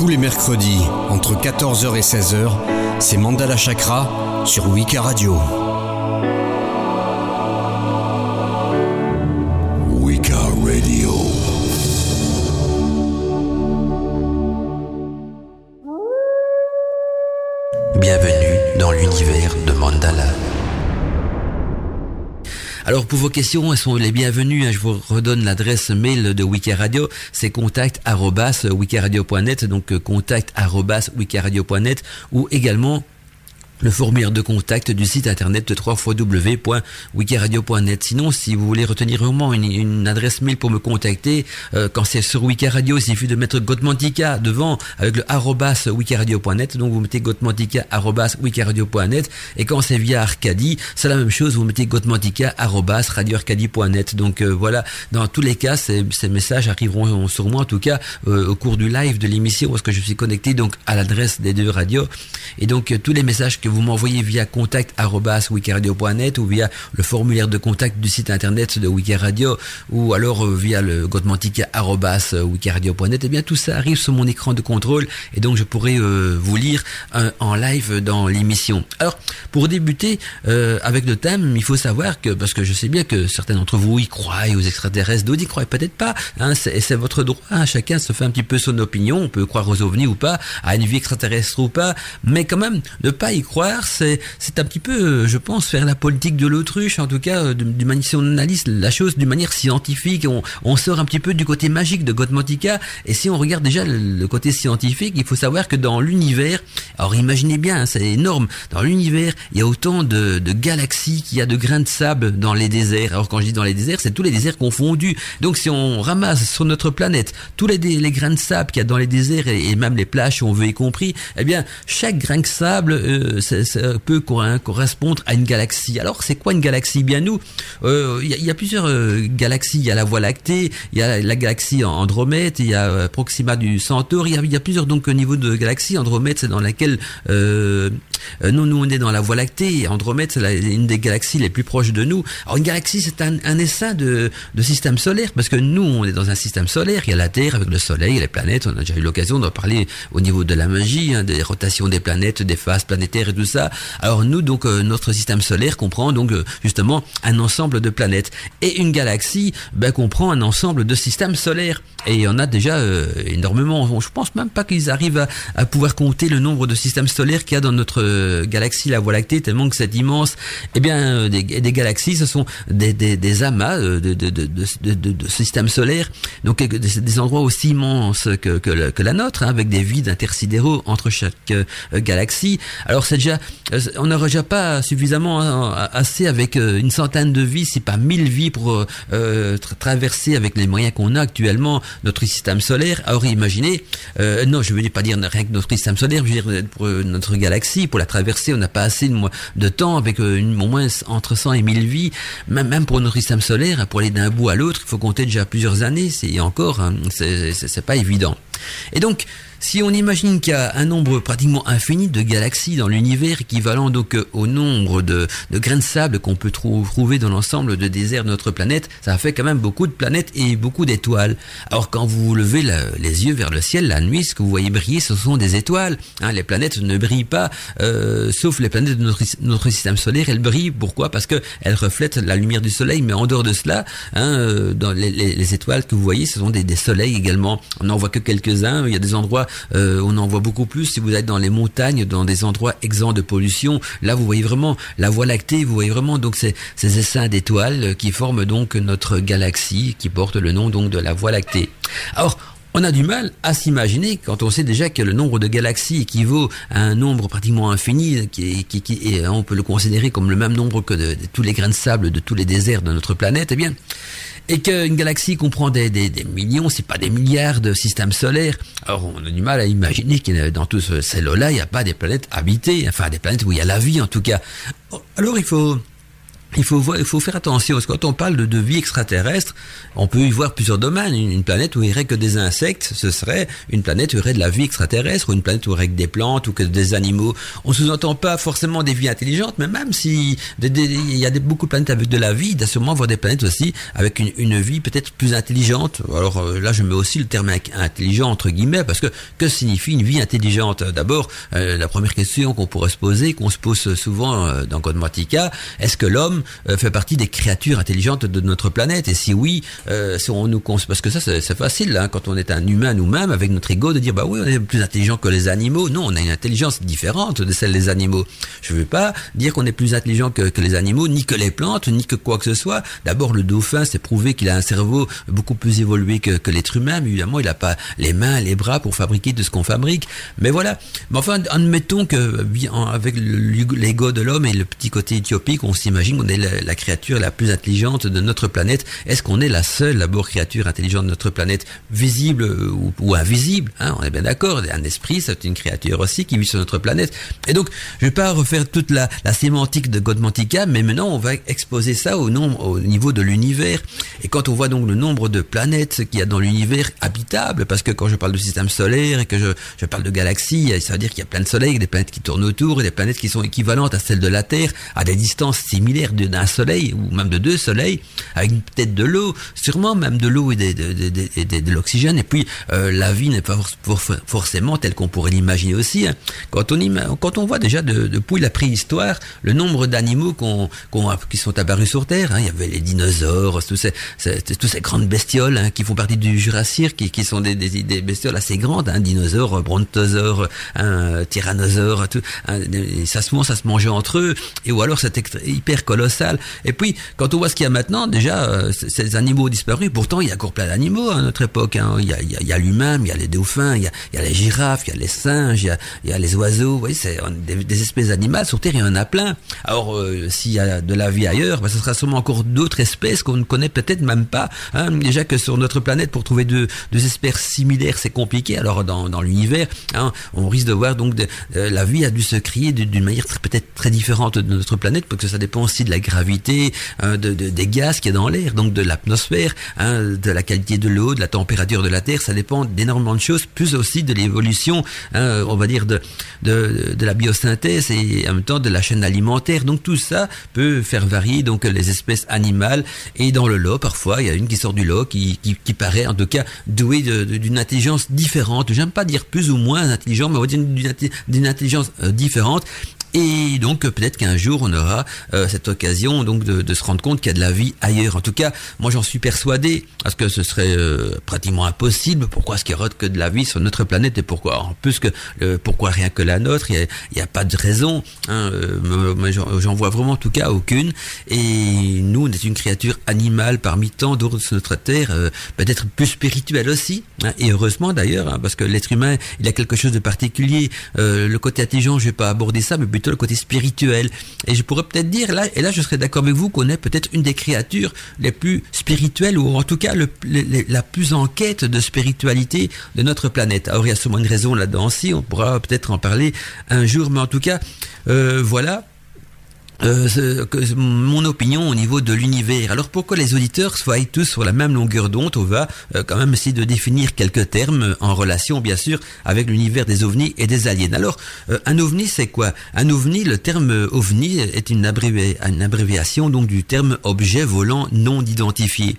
Tous les mercredis, entre 14h et 16h, c'est Mandala Chakra sur Wika Radio. Alors pour vos questions, elles sont les bienvenues. Hein. Je vous redonne l'adresse mail de Wikiradio, c'est contact@wikiradio.net, donc euh, contact@wikiradio.net ou également le formulaire de contact du site internet www.wikiradio.net. Sinon, si vous voulez retenir vraiment une, adresse mail pour me contacter, euh, quand c'est sur Wikiradio, il suffit de mettre Gotmantica devant avec le arrobas wikiradio.net. Donc vous mettez Gotmantica arrobas wikiradio.net et quand c'est via Arcadie, c'est la même chose. Vous mettez Gotmantica arrobas radioarcadie.net. Donc euh, voilà, dans tous les cas, ces, messages arriveront sur moi en tout cas euh, au cours du live de l'émission parce que je suis connecté donc à l'adresse des deux radios et donc tous les messages que vous m'envoyez via contact.wikiradio.net ou via le formulaire de contact du site internet de Wikiradio ou alors euh, via le godmantica.wikiradio.net, et eh bien tout ça arrive sur mon écran de contrôle et donc je pourrai euh, vous lire en live dans l'émission. Alors, pour débuter euh, avec le thème, il faut savoir que, parce que je sais bien que certains d'entre vous y croient aux extraterrestres, d'autres y croient peut-être pas, hein, c'est votre droit, hein, chacun se fait un petit peu son opinion, on peut croire aux ovnis ou pas, à une vie extraterrestre ou pas, mais quand même, ne pas y croire c'est c'est un petit peu, je pense, faire la politique de l'autruche, en tout cas, du manière si on analyse la chose d'une manière scientifique, on, sort un petit peu du côté magique de Gotmantica, et si on regarde déjà le, côté scientifique, il faut savoir que dans l'univers, alors imaginez bien, hein, c'est énorme, dans l'univers, il y a autant de, de galaxies qu'il y a de grains de sable dans les déserts. Alors quand je dis dans les déserts, c'est tous les déserts confondus. Donc si on ramasse sur notre planète tous les, les grains de sable qu'il y a dans les déserts et, même les plages, on veut y compris, eh bien chaque grain de sable euh, peut correspondre à une galaxie. Alors, c'est quoi une galaxie? Bien nous, il euh, y, a plusieurs euh, galaxies. Il y a la Voie lactée, il y a la galaxie Andromède, il y a euh, Proxima du Centaure. Il y a, plusieurs donc niveaux de galaxies. Andromède, c'est dans laquelle nous, nous, on est dans la Voie lactée. Andromède, c'est une des galaxies les plus proches de nous. Alors, une galaxie, c'est un, un essaim de, de système solaire, parce que nous, on est dans un système solaire. Il y a la Terre avec le Soleil, les planètes. On a déjà eu l'occasion d'en parler au niveau de la magie, hein, des rotations des planètes, des phases planétaires et tout ça. Alors nous, donc, euh, notre système solaire comprend donc euh, justement un ensemble de planètes. Et une galaxie ben, comprend un ensemble de systèmes solaires. Et il y en a déjà euh, énormément. Je pense même pas qu'ils arrivent à, pouvoir compter le nombre de systèmes solaires qu'il y a dans notre galaxie, la Voie lactée, tellement que c'est immense. Eh bien, des, galaxies, ce sont des, amas de, systèmes solaires. Donc des, endroits aussi immenses que la nôtre, hein, avec des vides intersidéraux entre chaque galaxie. Alors c'est déjà euh, on n'aurait déjà pas suffisamment hein, assez avec euh, une centaine de vies, si pas mille vies pour euh, traverser avec les moyens qu'on a actuellement notre système solaire. Alors imaginez, non, je ne veux pas dire rien que notre système solaire, je veux dire pour notre galaxie, pour la traverser, on n'a pas assez de, temps avec une, au moins entre 100 et 1000 vies. Même, même pour notre système solaire, pour aller d'un bout à l'autre, il faut compter déjà plusieurs années. C'est encore, hein, c'est pas évident. Et donc, si on imagine qu'il y a un nombre pratiquement infini de galaxies dans l'univers, équivalent donc euh, au nombre de, grains de sable qu'on peut trouver dans l'ensemble de déserts de notre planète, ça fait quand même beaucoup de planètes et beaucoup d'étoiles. Alors quand vous levez les yeux vers le ciel la nuit, ce que vous voyez briller, ce sont des étoiles. Hein, les planètes ne brillent pas, euh, sauf les planètes de notre, système solaire. Elles brillent. Pourquoi? Parce que elles reflètent la lumière du soleil. Mais en dehors de cela, hein, euh, les, étoiles que vous voyez, ce sont des, des soleils également. On n'en voit que quelques-uns. Il y a des endroits euh, on en voit beaucoup plus si vous êtes dans les montagnes, dans des endroits exempts de pollution. Là, vous voyez vraiment la Voie lactée, vous voyez vraiment donc ces, ces essaims d'étoiles qui forment donc notre galaxie, qui porte le nom donc de la Voie lactée. Alors, on a du mal à s'imaginer quand on sait déjà que le nombre de galaxies équivaut à un nombre pratiquement infini, qui, qui, qui et on peut le considérer comme le même nombre que tous les grains de sable de tous les déserts de notre planète. Eh bien, et qu'une galaxie comprend des, des, millions, c'est pas des milliards de systèmes solaires. Alors on a du mal à imaginer que dans tout ce celle-là, il n'y a pas des planètes habitées, enfin des planètes où il y a la vie en tout cas. Alors il faut il faut, voir, il faut faire attention, parce que quand on parle de, vie extraterrestre, on peut y voir plusieurs domaines. Une, planète où il n'y aurait que des insectes, ce serait une planète où il y aurait de la vie extraterrestre, ou une planète où il y aurait que des plantes, ou que des animaux. On sous-entend pas forcément des vies intelligentes, mais même si il y a beaucoup de planètes avec de la vie, il y a sûrement voir des planètes aussi avec une, une vie peut-être plus intelligente. Alors euh, là, je mets aussi le terme intelligent entre guillemets, parce que que signifie une vie intelligente? D'abord, euh, la première question qu'on pourrait se poser, qu'on se pose souvent euh, dans Codematica, est-ce que l'homme euh, fait partie des créatures intelligentes de notre planète Et si oui, euh, on nous parce que ça c'est facile hein, quand on est un humain nous-mêmes avec notre ego de dire bah oui on est plus intelligent que les animaux. Non, on a une intelligence différente de celle des animaux. Je veux pas dire qu'on est plus intelligent que, les animaux, ni que les plantes, ni que quoi que ce soit. D'abord le dauphin, c'est prouvé qu'il a un cerveau beaucoup plus évolué que, que l'être humain. Mais évidemment, il n'a pas les mains, les bras pour fabriquer de ce qu'on fabrique. Mais voilà. Mais enfin, admettons que avec l'ego de l'homme et le petit côté éthiopique, on s'imagine qu'on la, créature la plus intelligente de notre planète Est-ce qu'on est la seule, d'abord, créature intelligente de notre planète, visible ou, invisible hein? On est bien d'accord, un esprit, c'est une créature aussi qui vit sur notre planète. Et donc, je vais pas refaire toute la, sémantique de Godmantica, mais maintenant, on va exposer ça au, nombre, au niveau de l'univers. Et quand on voit donc le nombre de planètes qu'il y a dans l'univers habitable, parce que quand je parle de système solaire et que je, je parle de galaxies, ça veut dire qu'il y a plein de soleils, des planètes qui tournent autour, et des planètes qui sont équivalentes à celles de la Terre, à des distances similaires d'un soleil ou même de deux soleils, avec peut-être de l'eau, sûrement même de l'eau et de, de, de, l'oxygène. Et puis euh, la vie n'est pas forcément telle qu'on pourrait l'imaginer aussi. Hein. Quand on quand on voit déjà depuis la préhistoire le nombre d'animaux qu'on, qui sont apparus sur Terre, hein. il y avait les dinosaures, tous ces, tous ces grandes bestioles hein, qui font partie du Jurassique, qui, qui sont des, des, bestioles assez grandes, hein, dinosaures, brontosaures, tyrannosaures, tout, ça se ça se mangeait entre eux, et ou alors c'était hyper et puis, quand on voit ce qu'il y a maintenant, déjà, euh, ces animaux ont disparu. Pourtant, il y a encore plein d'animaux à notre époque. Hein. Il y a, l'humain, il y a les dauphins, il y a, les girafes, il y a les singes, il y a, les oiseaux. Vous voyez, c'est des, espèces animales sur Terre, il y en a plein. Alors, euh, s'il y a de la vie ailleurs, ben, ce sera sûrement encore d'autres espèces qu'on ne connaît peut-être même pas. Hein. Déjà que sur notre planète, pour trouver deux, espèces similaires, c'est compliqué. Alors, dans, l'univers, hein, on risque de voir donc la vie a dû se créer d'une manière peut-être très différente de notre planète, parce que ça dépend aussi de la gravité, hein, de, des gaz qu'il y a dans l'air, donc de l'atmosphère, hein, de la qualité de l'eau, de la température de la Terre, ça dépend d'énormément de choses, plus aussi de l'évolution, hein, on va dire, de, de, de, la biosynthèse et en même temps de la chaîne alimentaire. Donc tout ça peut faire varier donc les espèces animales. Et dans le lot, parfois, il y a une qui sort du lot qui, qui, qui paraît en tout cas douée d'une intelligence différente. J'aime pas dire plus ou moins intelligent, mais on va dire d'une intelligence euh, différente et donc peut-être qu'un jour on aura euh, cette occasion donc de, de se rendre compte qu'il y a de la vie ailleurs. En tout cas, moi j'en suis persuadé parce que ce serait euh, pratiquement impossible. Pourquoi est-ce qu'il y aurait que de la vie sur notre planète et pourquoi? En plus que pourquoi rien que la nôtre? Il n'y a, a, pas de raison. Hein, euh, j'en vois vraiment en tout cas aucune. Et nous, on est une créature animale parmi tant d'autres sur notre terre, peut-être plus spirituelle aussi. Hein, et heureusement d'ailleurs, hein, parce que l'être humain, il a quelque chose de particulier. le côté intelligent, je vais pas aborder ça, mais le côté spirituel. Et je pourrais peut-être dire, là, et là je serais d'accord avec vous, qu'on est peut-être une des créatures les plus spirituelles, ou en tout cas le, la plus en quête de spiritualité de notre planète. Alors il y a sûrement une raison là-dedans aussi, on pourra peut-être en parler un jour, mais en tout cas, euh, voilà euh, mon opinion au niveau de l'univers. Alors pourquoi les auditeurs soient tous sur la même longueur d'onde? On va euh, quand même essayer de définir quelques termes en relation bien sûr avec l'univers des ovnis et des aliens. Alors euh, un ovni c'est quoi? Un ovni, le terme ovni est une, une abréviation donc du terme objet volant non identifié.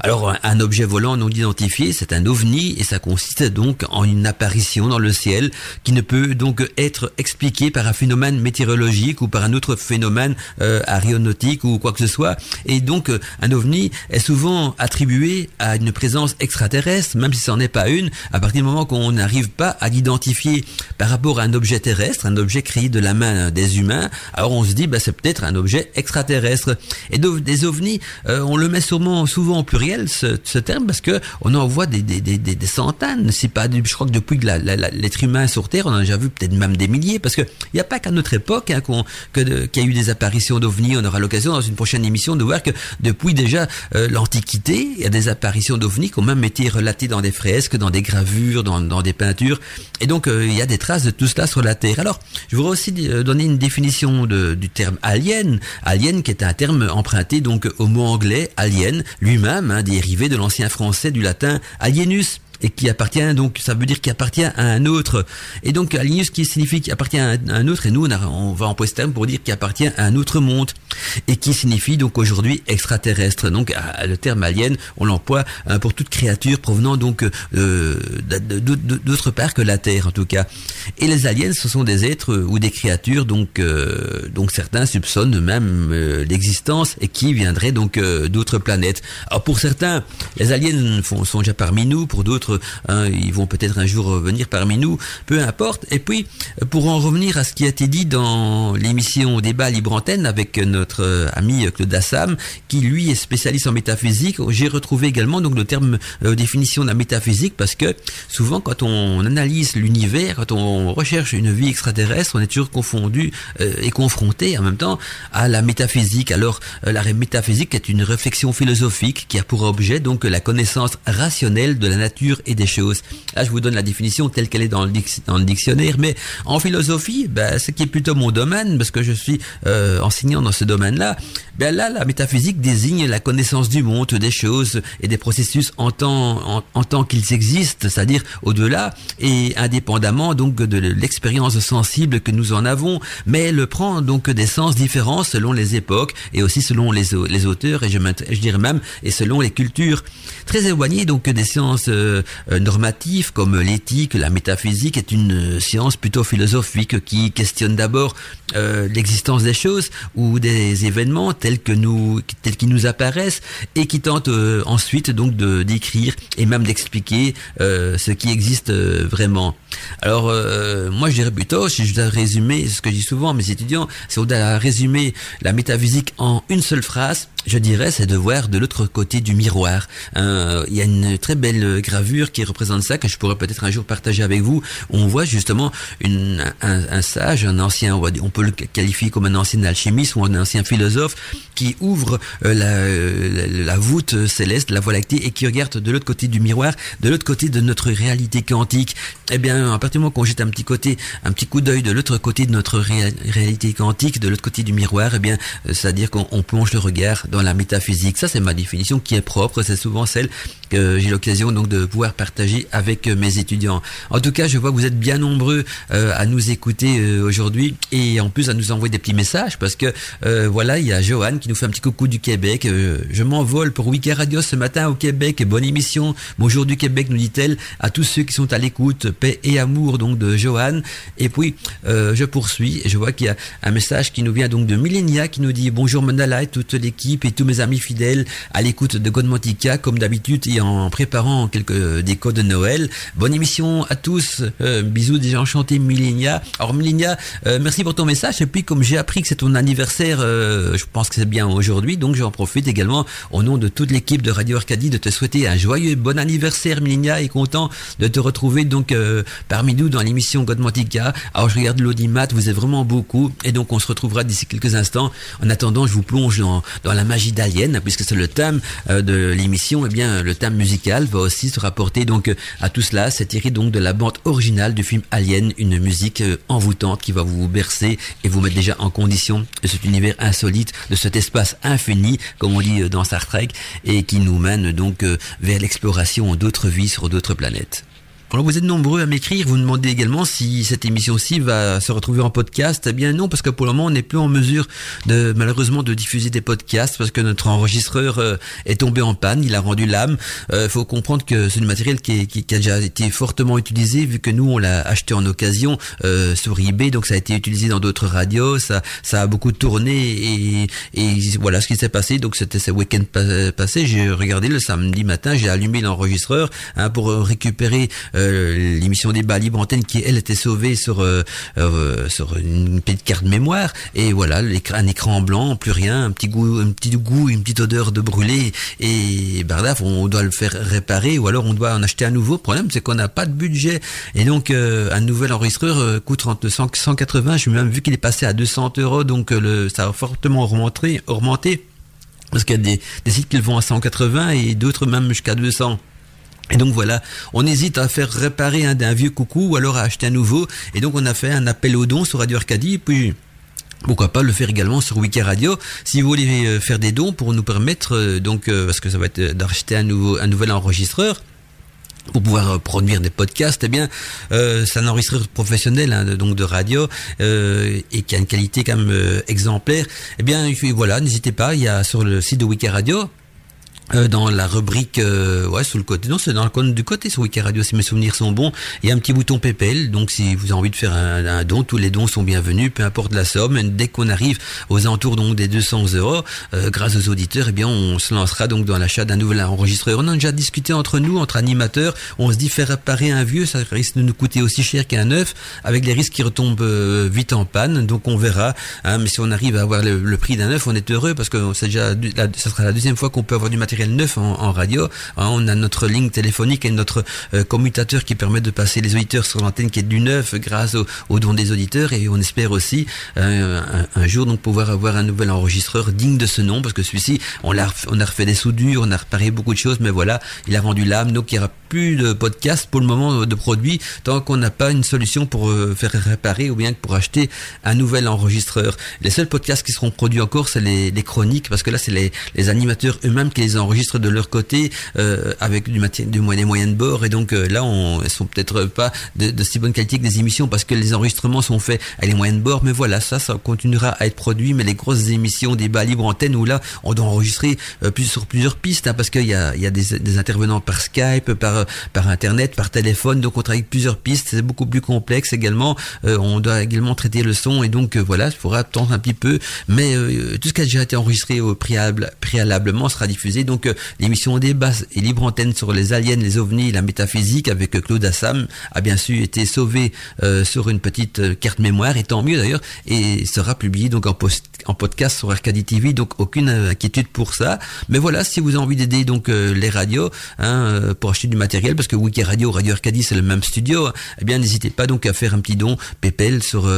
Alors un objet volant non identifié, c'est un ovni et ça consiste donc en une apparition dans le ciel qui ne peut donc être expliqué par un phénomène météorologique ou par un autre phénomène euh, aéronautique ou quoi que ce soit. Et donc euh, un ovni est souvent attribué à une présence extraterrestre, même si ce n'en est pas une, à partir du moment qu'on n'arrive pas à l'identifier par rapport à un objet terrestre, un objet créé de la main des humains. Alors on se dit, bah, c'est peut-être un objet extraterrestre. Et des ovnis, euh, on le met sûrement souvent en pluriel pluriel ce, terme parce que on en voit des, des, des, des centaines, c'est pas, je crois que depuis que l'être humain est sur Terre, on en a déjà vu peut-être même des milliers, parce que il n'y a pas qu'à notre époque hein, qu'il y a eu des apparitions d'ovnis. On aura l'occasion dans une prochaine émission de voir que depuis déjà euh, l'Antiquité, il y a des apparitions d'ovnis qui ont même été relatées dans des fresques, dans des gravures, dans, dans des peintures, et donc euh, il y a des traces de tout cela sur la Terre. Alors, je voudrais aussi euh, donner une définition de, du terme alien, alien qui est un terme emprunté donc au mot anglais alien lui-même, hein, dérivé de l'ancien français du latin alienus et qui appartient donc ça veut dire qu'il appartient à un autre. Et donc alienus qui signifie qu'il appartient à un autre et nous on, va employer ce terme pour dire qu'il appartient à un autre monde et qui signifie donc aujourd'hui extraterrestre. Donc le terme alien on l'emploie hein, pour toute créature provenant donc euh, d'autre part que la Terre en tout cas. Et les aliens ce sont des êtres ou des créatures donc euh, donc certains soupçonnent même euh, l'existence et qui viendraient donc euh, d'autres planètes. Alors pour certains les aliens sont déjà parmi nous pour d'autres Ils vont peut-être un jour venir parmi nous, peu importe. Et puis, pour en revenir à ce qui a été dit dans l'émission Débat Libre Antenne avec notre ami Claude Assam, qui lui est spécialiste en métaphysique, j'ai retrouvé également donc le terme euh, définition de la métaphysique parce que souvent quand on analyse l'univers, quand on recherche une vie extraterrestre, on est toujours confondu euh, et confronté en même temps à la métaphysique. Alors, euh, la métaphysique est une réflexion philosophique qui a pour objet donc la connaissance rationnelle de la nature et des choses. Là, je vous donne la définition telle qu'elle est dans le, dictionnaire, mais en philosophie, ben, ce qui est plutôt mon domaine, parce que je suis euh, enseignant dans ce domaine-là, ben là, la métaphysique désigne la connaissance du monde, des choses et des processus en tant, en, tant qu'ils existent, c'est-à-dire au-delà et indépendamment donc de l'expérience sensible que nous en avons, mais elle prend donc des sens différents selon les époques et aussi selon les, auteurs et je, dirais même et selon les cultures. Très éloignées donc des sciences euh, euh, normatif comme l'éthique, la métaphysique est une science plutôt philosophique qui questionne d'abord euh, l'existence des choses ou des événements tels que nous tels qu'ils nous apparaissent et qui tente euh, ensuite donc de d'écrire et même d'expliquer ce qui existe vraiment. Alors moi je dirais plutôt si je dois résumer ce que je dis souvent à mes étudiants, c'est on doit résumer la métaphysique en une seule phrase, je dirais c'est de voir de l'autre côté du miroir. il y a une très belle gravure qui représente ça que je pourrais peut-être un jour partager avec vous. On voit justement un, sage, un ancien, on peut le qualifier comme un ancien alchimiste ou un ancien philosophe qui ouvre euh, la, la, voûte céleste, la voie lactée et qui regarde de l'autre côté du miroir, de l'autre côté de notre réalité quantique. Eh bien, à partir du moment qu'on jette un petit côté, un petit coup d'œil de l'autre côté de notre réalité quantique, de l'autre côté du miroir, eh bien, euh, c'est-à-dire qu'on plonge le regard dans la métaphysique. Ça, c'est ma définition qui est propre. C'est souvent celle j'ai l'occasion donc de pouvoir partager avec euh, mes étudiants. En tout cas, je vois que vous êtes bien nombreux euh, à nous écouter euh, aujourd'hui et en plus à nous envoyer des petits messages parce que voilà, il y a Johan qui nous fait un petit coucou du Québec. je m'envole pour Wiki Radio ce matin au Québec. Bonne émission. Bonjour du Québec, nous dit-elle à tous ceux qui sont à l'écoute. Paix et amour donc de Johan. Et puis je poursuis. Je vois qu'il y a un message qui nous vient donc de Millenia qui nous dit bonjour Mandala et toute l'équipe et tous mes amis fidèles à l'écoute de Godmantica comme d'habitude et en préparant quelques décos de Noël. Bonne émission à tous. Euh, bisous déjà enchanté Millenia. Alors Millenia, euh, merci pour ton message. Et puis comme j'ai appris que c'est ton anniversaire, euh, je pense que c'est bien aujourd'hui, donc j'en profite également au nom de toute l'équipe de Radio Arcadie de te souhaiter un joyeux bon anniversaire Millenia et content de te retrouver donc parmi nous dans l'émission Godmantica. Alors je regarde l'audimat, vous êtes vraiment beaucoup et donc on se retrouvera d'ici quelques instants. En attendant, je vous plonge dans, dans la magie d'Alien puisque c'est le thème de l'émission. Eh bien le thème musical va aussi se rapporter donc à tout cela. C'est tiré donc de la bande originale du film Alien, une musique euh, envoûtante qui va vous bercer et vous mettre déjà en condition de cet univers insolite, de cet espace infini, comme on dit euh, dans Star Trek, et qui nous mène donc euh, vers l'exploration d'autres vies sur d'autres planètes. Alors vous êtes nombreux à m'écrire, vous demandez également si cette émission-ci va se retrouver en podcast. Eh bien non, parce que pour le moment on n'est plus en mesure de malheureusement de diffuser des podcasts parce que notre enregistreur euh, est tombé en panne, il a rendu l'âme. Il euh, faut comprendre que c'est du matériel qui, qui, qui, a déjà été fortement utilisé vu que nous on l'a acheté en occasion euh, sur eBay, donc ça a été utilisé dans d'autres radios, ça, ça a beaucoup tourné et, et voilà ce qui s'est passé. Donc c'était ce week-end passé, j'ai regardé le samedi matin, j'ai allumé l'enregistreur hein, pour récupérer l'émission des libre antenne qui elle était sauvée sur sur une petite carte mémoire et voilà un écran blanc, plus rien, un petit goût, un petit goût, une petite odeur de brûlé et bardaf, on doit le faire réparer ou alors on doit en acheter un nouveau. Le problème c'est qu'on n'a pas de budget et donc un nouvel enregistreur coûte entre 180. J'ai même vu qu'il est passé à 200 euros, donc le, ça a fortement augmenté. augmenté parce qu'il y a des, sites qui le vont à 180 et d'autres même jusqu'à 200. Et donc voilà, on hésite à faire réparer un, vieux coucou ou alors à acheter un nouveau. Et donc on a fait un appel aux dons sur Radio Arcadie. Puis pourquoi pas le faire également sur Wiki Radio si vous voulez euh, faire des dons pour nous permettre euh, donc euh, parce que ça va être d'acheter un nouvel enregistreur pour pouvoir produire des podcasts, eh bien, c'est un enregistreur professionnel, hein, donc de radio, et qui a une qualité quand même exemplaire. Eh bien, voilà, n'hésitez pas, il y a sur le site de Wiki Radio, euh, dans la rubrique, euh, ouais, sous le côté, non, c'est dans le côté du côté sur Wiki Radio, si mes souvenirs sont bons. Il y a un petit bouton PayPal, donc si vous avez envie de faire un, don, tous les dons sont bienvenus, peu importe la somme. Dès qu'on arrive aux alentours donc des 200 euros, euh, grâce aux auditeurs, eh bien, on se lancera donc dans l'achat d'un nouvel enregistreur. On a déjà discuté entre nous, entre animateurs. On se dit faire réparer un vieux, ça risque de nous coûter aussi cher qu'un neuf, avec les risques qui retombent vite en panne. Donc on verra. Hein, mais si on arrive à avoir le, prix d'un neuf, on est heureux parce que c'est déjà, ça sera la deuxième fois qu'on peut avoir du matériel neuf en, radio. Hein, on a notre ligne téléphonique et notre euh, commutateur qui permet de passer les auditeurs sur l'antenne qui est du neuf grâce au, au don des auditeurs et on espère aussi euh, un, jour donc pouvoir avoir un nouvel enregistreur digne de ce nom parce que celui-ci on a, on a refait des soudures, on a réparé beaucoup de choses mais voilà, il a rendu l'âme donc il aura plus de podcast pour le moment de produits tant qu'on n'a pas une solution pour euh, faire réparer ou bien pour acheter un nouvel enregistreur. Les seuls podcasts qui seront produits encore c'est les, chroniques parce que là c'est les, animateurs eux-mêmes qui les enregistrent de leur côté euh, avec du, du des moyens de bord. Et donc euh, là on, elles sont peut-être pas de, si bonne qualité que des émissions parce que les enregistrements sont faits avec les moyens de bord. Mais voilà ça ça continuera à être produit. Mais les grosses émissions débat libre antenne où là on doit enregistrer plus, sur plusieurs pistes hein, parce qu'il y a, il y a des, des, intervenants par Skype par par internet par téléphone donc on travaille plusieurs pistes c'est beaucoup plus complexe également. On doit également traiter le son et donc voilà il faudra attendre un petit peu. Mais tout ce qui a déjà été enregistré au préalable, préalablement sera diffusé. Donc L'émission débat et libre antenne sur les aliens, les ovnis la métaphysique avec Claude Assam a bien sûr été sauvé euh, sur une petite euh, carte mémoire et tant mieux d'ailleurs et sera publié donc en, post en podcast sur Arcadie TV donc aucune inquiétude pour ça. Mais voilà si vous avez envie d'aider donc euh, les radios hein, pour acheter du matériel parce que Wiki Radio Radio Arcadie c'est le même studio eh bien n'hésitez pas donc à faire un petit don PayPal sur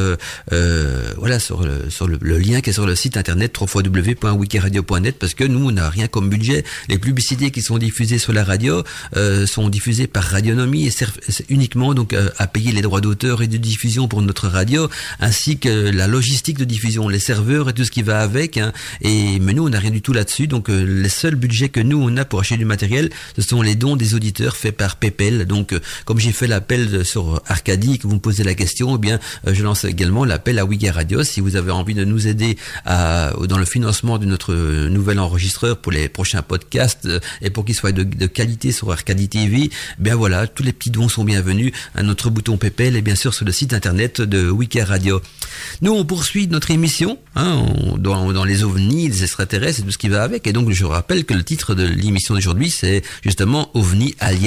voilà sur le, sur le, lien qui est sur le site internet www.wikiradio.net parce que nous on n'a rien comme budget les publicités qui sont diffusées sur la radio euh, sont diffusées par Radionomie et servent uniquement donc euh, à payer les droits d'auteur et de diffusion pour notre radio, ainsi que la logistique de diffusion, les serveurs et tout ce qui va avec. Hein. Et mais nous, on n'a rien du tout là-dessus. Donc euh, les seuls budgets que nous on a pour acheter du matériel, ce sont les dons des auditeurs par PayPal. Donc comme j'ai fait l'appel sur Arcadie, que vous me posez la question, eh bien je lance également l'appel à Wigga Radio. Si vous avez envie de nous aider à, dans le financement de notre nouvel enregistreur pour les prochains podcasts euh, et pour qu'il soit de, qualité sur Arcadie TV, bien voilà, tous les petits dons sont bienvenus à notre bouton PayPal et bien sûr sur le site internet de Wiki Radio. Nous, on poursuit notre émission hein, dans, dans, les ovnis, les extraterrestres et tout ce qui va avec. Et donc, je rappelle que le titre de l'émission d'aujourd'hui, c'est justement OVNI, Alien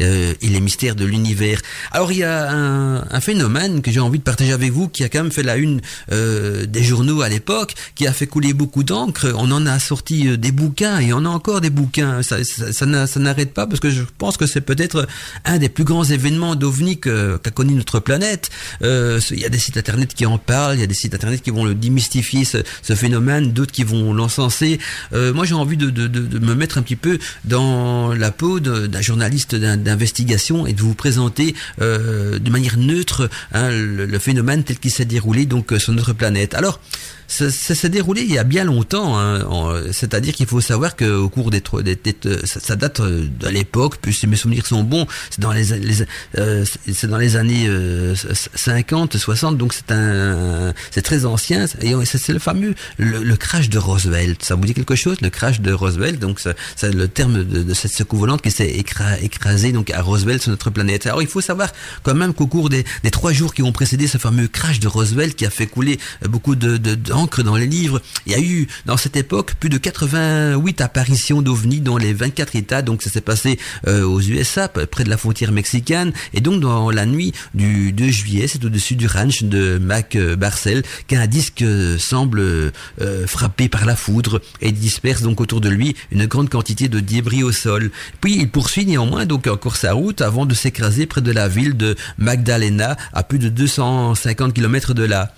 euh, et les mystères de l'univers. Alors, il y a un, phénomène que j'ai envie de partager avec vous qui a quand même fait la une euh, des journaux à l'époque, qui a fait couler beaucoup d'encre. On en a sorti des bouquins et on a encore des bouquins ça, n'arrête pas parce que je pense que c'est peut-être un des plus grands événements d'OVNI qu'a connu notre planète. Euh, il y a des sites internet qui en parlent, il y a des sites internet qui vont le démystifier ce, phénomène, d'autres qui vont l'encenser. Euh, moi, j'ai envie de, me mettre un petit peu dans la peau d'un journaliste d'investigation et de vous présenter euh, de manière neutre hein, le, le, phénomène tel qu'il s'est déroulé donc sur notre planète. Alors, ça, s'est déroulé il y a bien longtemps. Hein, C'est-à-dire qu'il faut savoir qu'au cours des, des, des, ça, date euh, de l'époque, puis si mes souvenirs sont bons, c'est dans les, les euh, c'est dans les années euh, 50, 60, donc c'est un, c'est très ancien. Et c'est le fameux le, crash de Roswell. Ça vous dit quelque chose, le crash de Roswell Donc c'est le terme de, de cette secoue volante qui s'est écrasée donc à Roswell sur notre planète. Alors il faut savoir quand même qu'au cours des, des trois jours qui ont précédé ce fameux crash de Roswell qui a fait couler beaucoup de, de encre dans les livres. Il y a eu, dans cette époque, plus de 88 apparitions d'ovnis dans les 24 États. Donc ça s'est passé euh, aux USA, près de la frontière mexicaine. Et donc dans la nuit du 2 juillet, c'est au-dessus du ranch de Mac Barcel qu'un disque semble euh, frappé par la foudre et disperse donc autour de lui une grande quantité de débris au sol. Puis il poursuit néanmoins donc encore sa route avant de s'écraser près de la ville de Magdalena à plus de 250 km de là.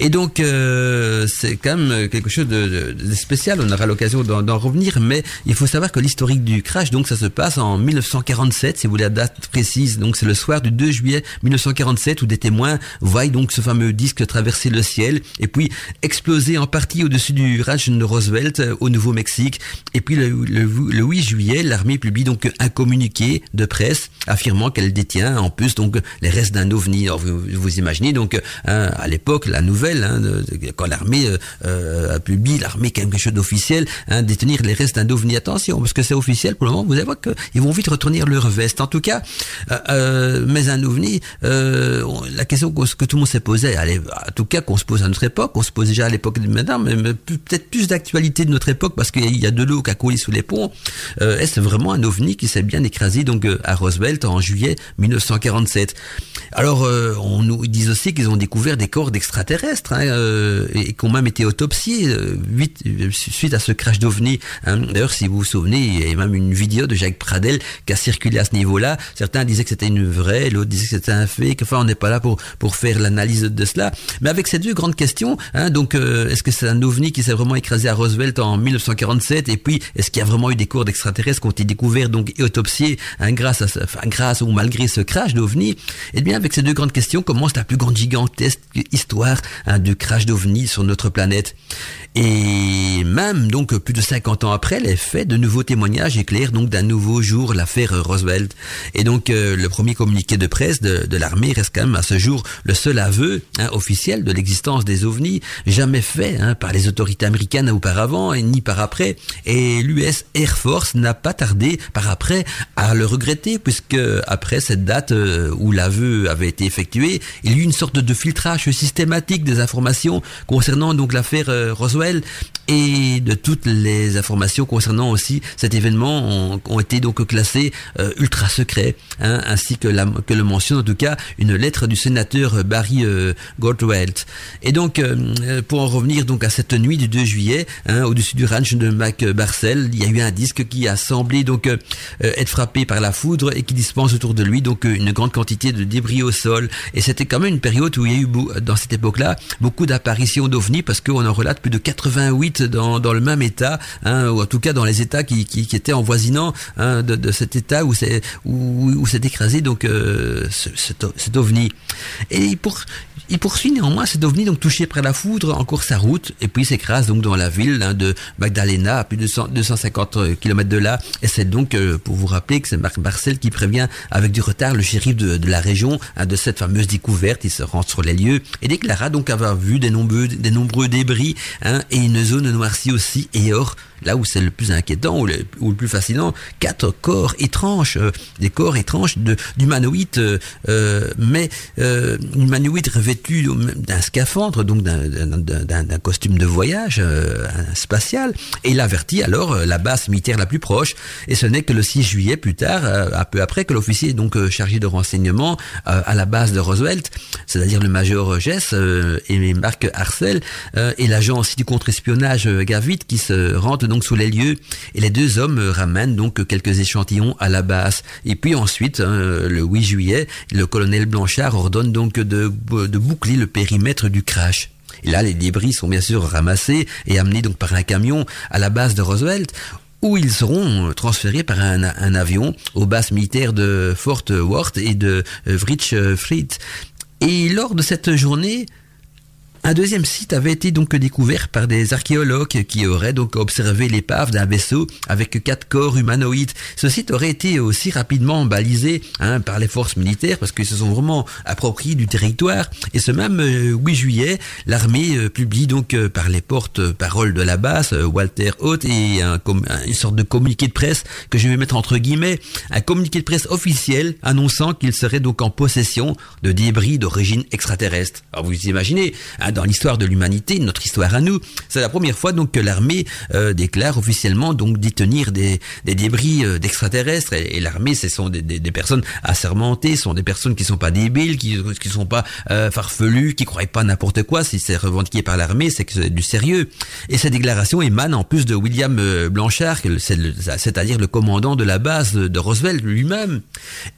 Et donc, euh, c'est quand même quelque chose de, spécial. On aura l'occasion d'en revenir, mais il faut savoir que l'historique du crash, donc ça se passe en 1947, si vous voulez la date précise. Donc c'est le soir du 2 juillet 1947 où des témoins voient donc ce fameux disque traverser le ciel et puis exploser en partie au-dessus du ranch de Roosevelt euh, au Nouveau-Mexique. Et puis le 8 juillet, l'armée publie donc un communiqué de presse affirmant qu'elle détient en plus donc les restes d'un ovni. Alors vous, vous imaginez donc hein, à l'époque la nouvelle Hein, quand l'armée euh, euh, a publié, l'armée quelque chose d'officiel, hein, détenir les restes d'un ovni. Attention, parce que c'est officiel pour le moment, vous allez voir qu'ils vont vite retourner leur veste. En tout cas, euh, mais un ovni, la question que tout le monde s'est posée, allez, en tout cas qu'on se pose à notre époque, on se pose déjà à l'époque de madame, mais peut-être plus d'actualité de notre époque, parce qu'il y a de l'eau qui a coulé sous les ponts. Est-ce vraiment un ovni qui s'est bien écrasé donc à Roosevelt en juillet 1947 Alors, on nous disent aussi qu'ils ont découvert des corps d'extraterrestres Hein, euh, et qui ont même été autopsiés euh, suite à ce crash d'OVNI. Hein. D'ailleurs, si vous vous souvenez, il y a même une vidéo de Jacques Pradel qui a circulé à ce niveau-là. Certains disaient que c'était une vraie, l'autre disait que c'était un fake. Enfin, on n'est pas là pour pour faire l'analyse de cela. Mais avec ces deux grandes questions, hein, donc euh, est-ce que c'est un ovni qui s'est vraiment écrasé à Roosevelt en 1947 Et puis, est-ce qu'il y a vraiment eu des corps d'extraterrestres qui ont été découverts donc et autopsiés grâce à, grâce ou malgré ce crash d'OVNI? Eh bien, avec ces deux grandes questions commence la plus grande gigantesque histoire hein, de crash d'ovni sur notre planète. Et même donc plus de 50 ans après, les faits, de nouveaux témoignages éclairent donc d'un nouveau jour l'affaire Roosevelt. Et donc euh, le premier communiqué de presse de, de l'armée reste quand même à ce jour le seul aveu hein, officiel de l'existence des ovnis, jamais fait hein, par les autorités américaines auparavant et ni par après. Et l'US Air Force n'a pas tardé par après à le regretter puisque après cette date euh, où l'aveu avait été effectué, il y a eu une sorte de filtrage systématique des informations concernant donc l'affaire euh, Roswell et de toutes les informations concernant aussi cet événement ont, été donc classées euh, ultra secret, hein, ainsi que, la, que le mentionne en tout cas une lettre du sénateur Barry euh, Goldwelt. Et donc pour en revenir donc à cette nuit du 2 juillet, hein, au-dessus du ranch de Mac Barcel, il y a eu un disque qui a semblé donc être frappé par la foudre et qui dispense autour de lui donc une grande quantité de débris au sol. Et c'était quand même une période où il y a eu dans cette époque-là beaucoup d'apparitions d'ovnis parce qu'on en relate plus de 88 dans, le même état, hein, ou en tout cas dans les états qui, qui, étaient envoisinants hein, de, cet état où c'est où, s'est écrasé donc euh, cet, cet ovni. Et pour il poursuit néanmoins cet ovni donc touché près la foudre encore sa route et puis s'écrase donc dans la ville hein, de Magdalena à plus de 100, 250 km de là. Et c'est donc euh, pour vous rappeler que c'est Marc Barcel qui prévient avec du retard le shérif de, de la région hein, de cette fameuse découverte. Il se rend sur les lieux et déclara donc avoir vu des nombreux, des nombreux débris hein, et une zone noircie aussi et or là où c'est le plus inquiétant ou le, plus fascinant, quatre corps étranges, euh, des corps étranges d'humanoïdes, euh, euh, mais euh, humanoïdes revêtus d'un scaphandre, donc d'un costume de voyage euh, spatial, et il avertit alors euh, la base militaire la plus proche, et ce n'est que le 6 juillet plus tard, un peu après, que l'officier donc chargé de renseignement à la base de Roosevelt, c'est-à-dire le major Jess et Marc Arcel, et l'agent aussi du contre-espionnage Gavit qui se rendent donc sous les lieux. Et les deux hommes ramènent donc quelques échantillons à la base. Et puis ensuite, hein, le 8 juillet, le colonel Blanchard ordonne donc de, de boucler le périmètre du crash. Et là, les débris sont bien sûr ramassés et amenés donc par un camion à la base de Roosevelt où ils seront transférés par un, avion aux bases militaires de Fort Worth et de Fried. Et lors de cette journée, un deuxième site avait été donc découvert par des archéologues qui auraient donc observé l'épave d'un vaisseau avec quatre corps humanoïdes. Ce site aurait été aussi rapidement balisé hein, par les forces militaires parce qu'ils se sont vraiment appropriés du territoire. Et ce même 8 euh, juillet, l'armée euh, publie donc euh, par les porte-paroles de la base, Walter Haute, et un, une sorte de communiqué de presse que je vais mettre entre guillemets, un communiqué de presse officiel annonçant qu'il serait donc en possession de débris d'origine extraterrestre. Alors vous imaginez, dans l'histoire de l'humanité, notre histoire à nous. C'est la première fois donc que l'armée euh, déclare officiellement donc détenir des, des débris euh, d'extraterrestres. Et, l'armée, ce sont des, des, des, personnes assermentées, ce sont des personnes qui sont pas débiles, qui qui sont pas euh, farfelues, qui croient pas n'importe quoi. Si c'est revendiqué par l'armée, c'est que c'est du sérieux. Et cette déclaration émane en plus de William Blanchard, c'est-à-dire le commandant de la base de Roosevelt lui-même,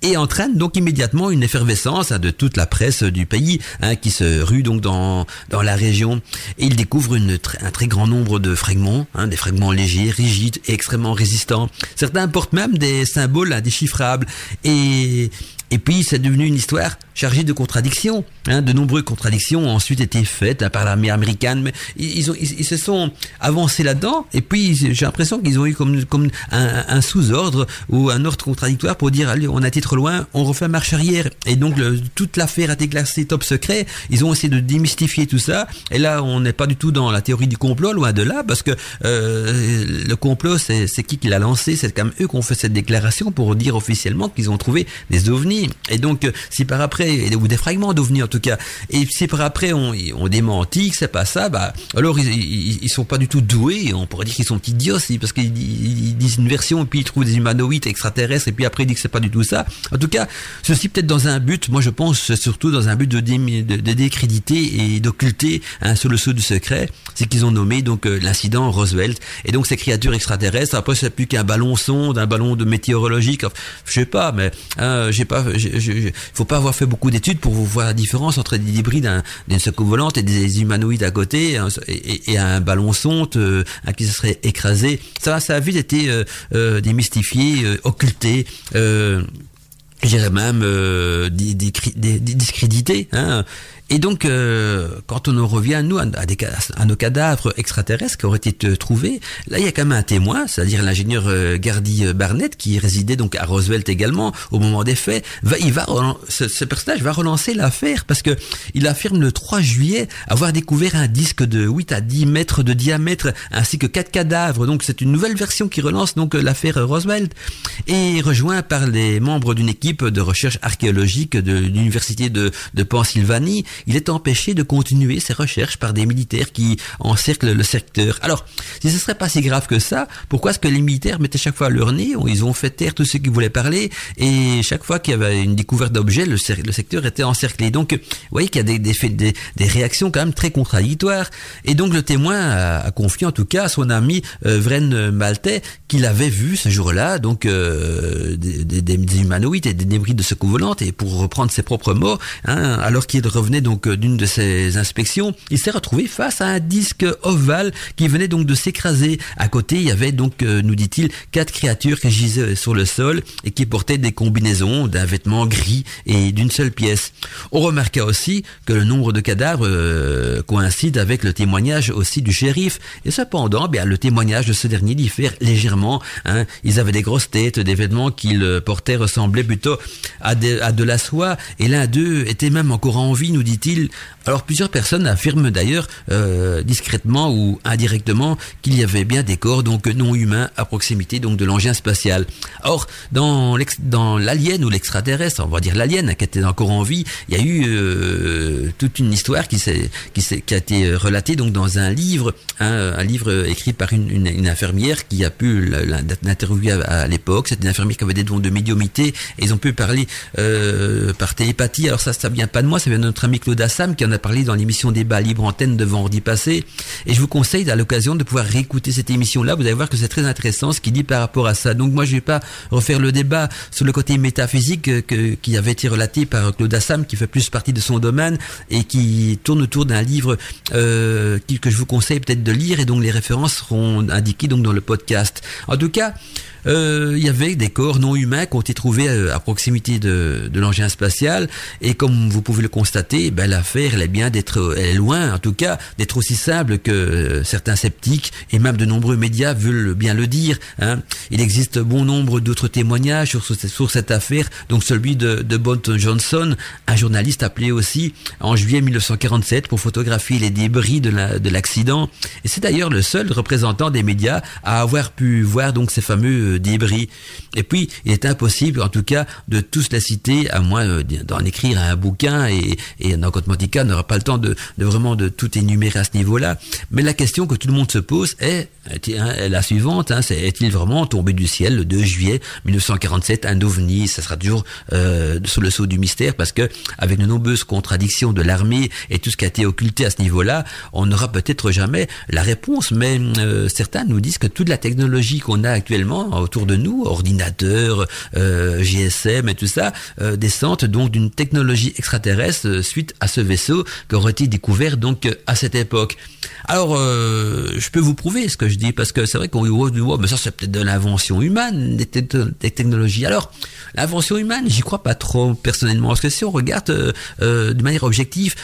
et entraîne donc immédiatement une effervescence hein, de toute la presse du pays hein, qui se rue donc dans dans la région. Et il découvre un très grand nombre de fragments, hein, des fragments légers, rigides et extrêmement résistants. Certains portent même des symboles indéchiffrables. Et et puis, c'est devenu une histoire chargée de contradictions. Hein. De nombreuses contradictions ont ensuite été faites hein, par l'armée américaine, mais ils, se sont avancés là-dedans. Et puis, j'ai l'impression qu'ils ont eu comme, un, sous-ordre ou un ordre contradictoire pour dire, allez, on a été trop loin, on refait marche arrière. Et donc, toute l'affaire a été classée top secret. Ils ont essayé de démystifier tout ça. Et là, on n'est pas du tout dans la théorie du complot, loin de là, parce que euh, le complot, c'est qui qui l'a lancé? C'est quand même eux qui ont fait cette déclaration pour dire officiellement qu'ils ont trouvé des ovnis et donc, euh, si par après, ou des fragments d'OVNI en tout cas, et si par après on, on démentit que c'est pas ça, bah, alors ils, ils, sont pas du tout doués, on pourrait dire qu'ils sont idiots parce qu'ils disent une version, et puis ils trouvent des humanoïdes extraterrestres, et puis après ils disent que c'est pas du tout ça. En tout cas, ceci peut-être dans un but, moi je pense surtout dans un but de, de, décréditer et d'occulter un seul saut du secret, c'est qu'ils ont nommé donc euh, l'incident Roosevelt, et donc ces créatures extraterrestres, après c'est plus qu'un ballon sonde, un ballon de météorologique, je sais pas, mais hein, j'ai pas il faut pas avoir fait beaucoup d'études pour voir la différence entre des débris d'une secours volante et des humanoïdes à côté et, un ballon sonde euh, qui se serait écrasé. Ça, ça a vite été euh, euh, démystifié, occulté. Euh, j'irais même discrédité. Hein. Et donc, euh, quand on en revient, nous, à, à, nos cadavres extraterrestres qui auraient été trouvés, là, il y a quand même un témoin, c'est-à-dire l'ingénieur euh, Gardy euh, Barnett, qui résidait donc à Roosevelt également, au moment des faits. Va, il va, ce, personnage va relancer l'affaire parce que il affirme le 3 juillet avoir découvert un disque de 8 à 10 mètres de diamètre, ainsi que quatre cadavres. Donc, c'est une nouvelle version qui relance donc l'affaire Roosevelt. Et rejoint par les membres d'une équipe de recherche archéologique de l'université de Pennsylvanie, il est empêché de continuer ses recherches par des militaires qui encerclent le secteur. Alors, si ce serait pas si grave que ça, pourquoi est-ce que les militaires mettaient chaque fois leur nez? Ils ont fait taire tous ceux qui voulaient parler, et chaque fois qu'il y avait une découverte d'objets, le, secteur était encerclé. Donc, vous voyez qu'il y a des, réactions quand même très contradictoires. Et donc, le témoin a, confié en tout cas à son ami euh, Vren Maltais qu'il avait vu ce jour-là, donc euh, des, des, humanoïdes et des débris de secours volante, et pour reprendre ses propres mots, hein, alors qu'il revenait donc euh, d'une de ces inspections, il s'est retrouvé face à un disque ovale qui venait donc de s'écraser. À côté, il y avait donc, euh, nous dit-il, quatre créatures qui gisaient sur le sol et qui portaient des combinaisons d'un vêtement gris et d'une seule pièce. On remarqua aussi que le nombre de cadavres euh, coïncide avec le témoignage aussi du shérif. Et cependant, bien, le témoignage de ce dernier diffère légèrement. Hein. Ils avaient des grosses têtes, des vêtements qu'ils portaient ressemblaient plutôt à de, la soie, et l'un d'eux était même encore en vie, nous alors plusieurs personnes affirment d'ailleurs euh, discrètement ou indirectement qu'il y avait bien des corps donc non humains à proximité donc de l'engin spatial. Or dans l'alien ou l'extraterrestre, on va dire l'alien qui était encore en vie, il y a eu euh, toute une histoire qui qui, a été relatée donc dans un livre, hein, un livre écrit par une, une, infirmière qui a pu l'interviewer à, l'époque. C'était une infirmière qui avait des dons de médiumité et ils ont pu parler euh, par télépathie. Alors ça, ça vient pas de moi, ça vient de notre ami Claude Assam qui en a parlé dans l'émission Débat Libre Antenne de vendredi passé. Et je vous conseille à l'occasion de pouvoir réécouter cette émission-là. Vous allez voir que c'est très intéressant ce qu'il dit par rapport à ça. Donc moi, je vais pas refaire le débat sur le côté métaphysique que, qui avait été relaté par Claude Assam, qui fait plus partie de son domaine et qui tourne autour d'un livre euh, que je vous conseille peut-être de lire et dont les références seront indiquées donc dans le podcast. En tout cas, euh, il y avait des corps non humains qui ont été trouvés euh, à, proximité de, de l'engin spatial et comme vous pouvez le constater, ben l'affaire elle est bien d'être, elle est loin en tout cas d'être aussi simple que euh, certains sceptiques et même de nombreux médias veulent bien le dire. Hein. Il existe bon nombre d'autres témoignages sur, cette affaire, donc celui de, de Bont Johnson, un journaliste appelé aussi en juillet 1947 pour photographier les débris de l'accident. et c'est d'ailleurs le seul représentant des médias à avoir pu voir donc ces fameux débris. Et puis, il est impossible, en tout cas, de tous les citer, à moins d'en écrire un bouquin, et, et Nancote n'aura pas le temps de, vraiment de tout énumérer à ce niveau-là. Mais la question que tout le monde se pose est, est la suivante, hein, est-il vraiment tombé du ciel le 2 juillet 1947 un ovni Ça sera toujours euh, sous le sceau du mystère, parce que avec de nombreuses contradictions de l'armée et tout ce qui a été occulté à ce niveau-là, on n'aura peut-être jamais la réponse. Mais euh, certains nous disent que toute la technologie qu'on a actuellement autour de nous, ordinateurs, euh, GSM et tout ça, euh, descendent donc d'une technologie extraterrestre euh, suite à ce vaisseau qui aurait été découvert donc à cette époque. Alors, je peux vous prouver ce que je dis parce que c'est vrai qu'on dit mais ça c'est peut-être de l'invention humaine des, des, technologies. Alors, l'invention humaine, j'y crois pas trop personnellement parce que si on regarde de manière objective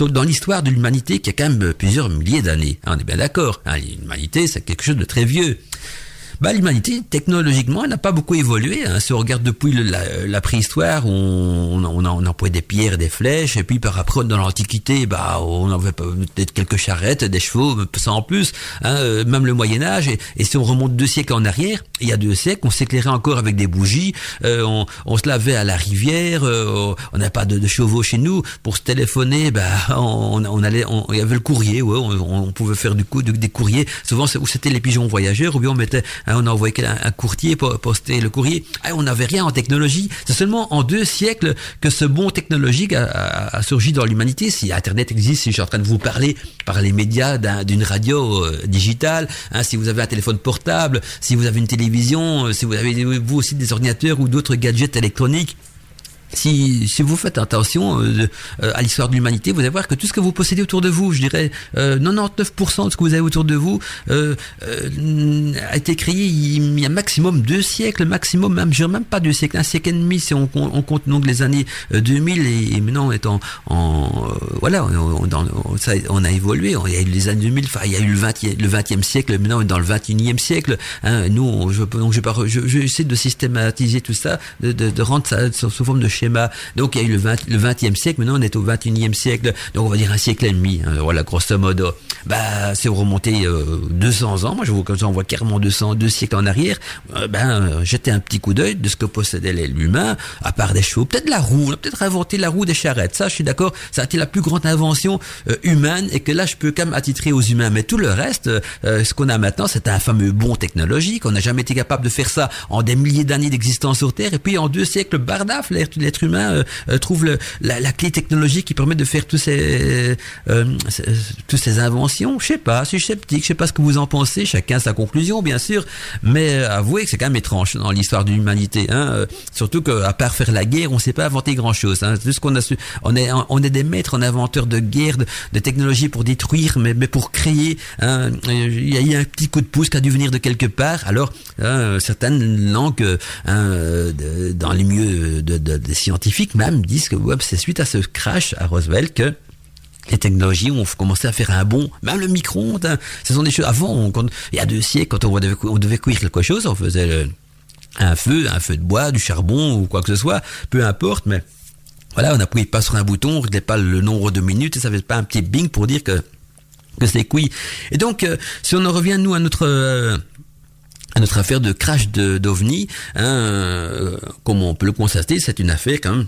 dans l'histoire de l'humanité qui a quand même plusieurs milliers d'années, hein, on est bien d'accord. Hein, l'humanité c'est quelque chose de très vieux bah, l'humanité, technologiquement, n'a pas beaucoup évolué. Hein. Si on regarde depuis la, la, préhistoire, on, on, on, employait des pierres, des flèches, et puis par après, dans l'Antiquité, bah, on avait peut-être quelques charrettes, des chevaux, en plus, hein, euh, même le Moyen-Âge. Et, et, si on remonte deux siècles en arrière, il y a deux siècles, on s'éclairait encore avec des bougies, euh, on, on, se lavait à la rivière, euh, on n'a pas de, de, chevaux chez nous. Pour se téléphoner, bah, on, on allait, il y avait le courrier, ouais, on, pouvait faire du coup des courriers. Souvent, c'était les pigeons voyageurs, ou bien on mettait on a envoyé un, courtier pour poster le courrier. Ah, on n'avait rien en technologie. C'est seulement en deux siècles que ce bon technologique a, surgi dans l'humanité. Si Internet existe, si je suis en train de vous parler par les médias d'une radio euh, digitale, hein, si vous avez un téléphone portable, si vous avez une télévision, euh, si vous avez vous aussi des ordinateurs ou d'autres gadgets électroniques, si, si vous faites attention euh, euh, à l'histoire de l'humanité, vous allez voir que tout ce que vous possédez autour de vous, je dirais euh, 99% de ce que vous avez autour de vous, euh, a été créé il y a maximum deux siècles, maximum même, je même pas deux siècles, un siècle et demi si on, on compte donc les années 2000 et, maintenant on est en, en voilà, on, on, ça, on, a évolué, il y a eu les années 2000, enfin il y a eu le 20 le 20e siècle, maintenant on est dans le 21e siècle. Hein, nous, je, donc je, je, je, essaie de systématiser tout ça, de, de, de rendre ça sous forme de donc il y a eu le, 20, le 20e siècle, maintenant on est au 21e siècle, donc on va dire un siècle et demi, hein, voilà, grosso modo. Bah, c'est remonté euh, 200 ans, moi je vous on voit carrément 200, deux siècles en arrière, euh, ben, jeter un petit coup d'œil de ce que possédait l'humain, à part des chevaux, peut-être la roue, on a peut-être inventé la roue des charrettes, ça je suis d'accord, ça a été la plus grande invention euh, humaine, et que là je peux quand même attitrer aux humains, mais tout le reste, euh, ce qu'on a maintenant, c'est un fameux bon technologique, on n'a jamais été capable de faire ça en des milliers d'années d'existence sur Terre, et puis en deux siècles, bardaf, l'être humain euh, euh, trouve le, la, la, clé technologique qui permet de faire tous ces, euh, toutes ces inventions. Je sais pas, je suis sceptique, je sais pas ce que vous en pensez. Chacun sa conclusion, bien sûr, mais avouez que c'est quand même étrange dans l'histoire de l'humanité. Hein, surtout qu'à part faire la guerre, on sait pas inventer grand chose. Hein. Ce qu'on a su, on est, on est des maîtres en inventeurs de guerre, de, de technologie pour détruire, mais, mais pour créer. Hein, il y a eu un petit coup de pouce qui a dû venir de quelque part. Alors, hein, certaines langues de, dans les milieux de, scientifiques même disent que c'est suite à ce crash à Roswell que les technologies ont commencé à faire un bond, même le micro-ondes, hein. ce sont des choses, avant, il y a deux siècles, quand on devait, on cuire quelque chose, on faisait un feu, un feu de bois, du charbon ou quoi que ce soit, peu importe, mais voilà, on appuyait pas sur un bouton, on réglait pas le nombre de minutes, et ça fait pas un petit bing pour dire que, que c'est cuit. Et donc, euh, si on en revient, nous, à notre... Euh, notre affaire de crash d'OVNI, hein, euh, comme on peut le constater, c'est une affaire quand même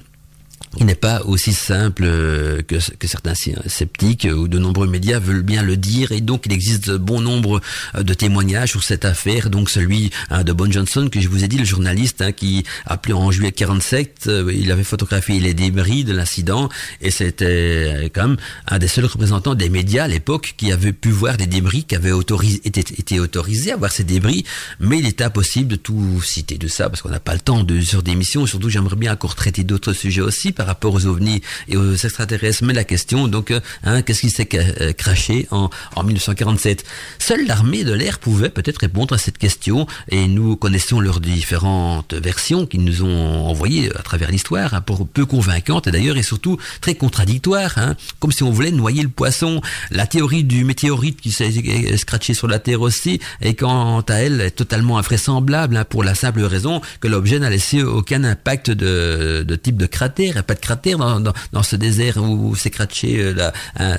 il n'est pas aussi simple euh, que, certains sceptiques ou de nombreux médias veulent bien le dire et donc il existe bon nombre euh, de témoignages sur cette affaire. Donc celui hein, de Bon Johnson que je vous ai dit le journaliste hein, qui appelé en juillet 47 euh, il avait photographié les débris de l'incident et c'était quand même un des seuls représentants des médias à l'époque qui avait pu voir des débris qui autorisé, été, autorisés à voir ces débris. Mais il était impossible de tout citer de ça parce qu'on n'a pas le temps de sur des missions. Surtout j'aimerais bien encore traiter d'autres sujets aussi par rapport aux ovnis et aux extraterrestres. Mais la question, donc, euh, hein, qu'est-ce qui s'est euh, craché en, en 1947 Seule l'armée de l'air pouvait peut-être répondre à cette question et nous connaissons leurs différentes versions qu'ils nous ont envoyées à travers l'histoire, hein, peu convaincantes d'ailleurs et surtout très contradictoires, hein, comme si on voulait noyer le poisson. La théorie du météorite qui s'est scratché sur la Terre aussi et quant à elle totalement invraisemblable pour la simple raison que l'objet n'a laissé aucun impact de type de cratère, pas de cratère dans, ce désert où s'est craché euh, la,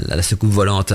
la, secoupe volante.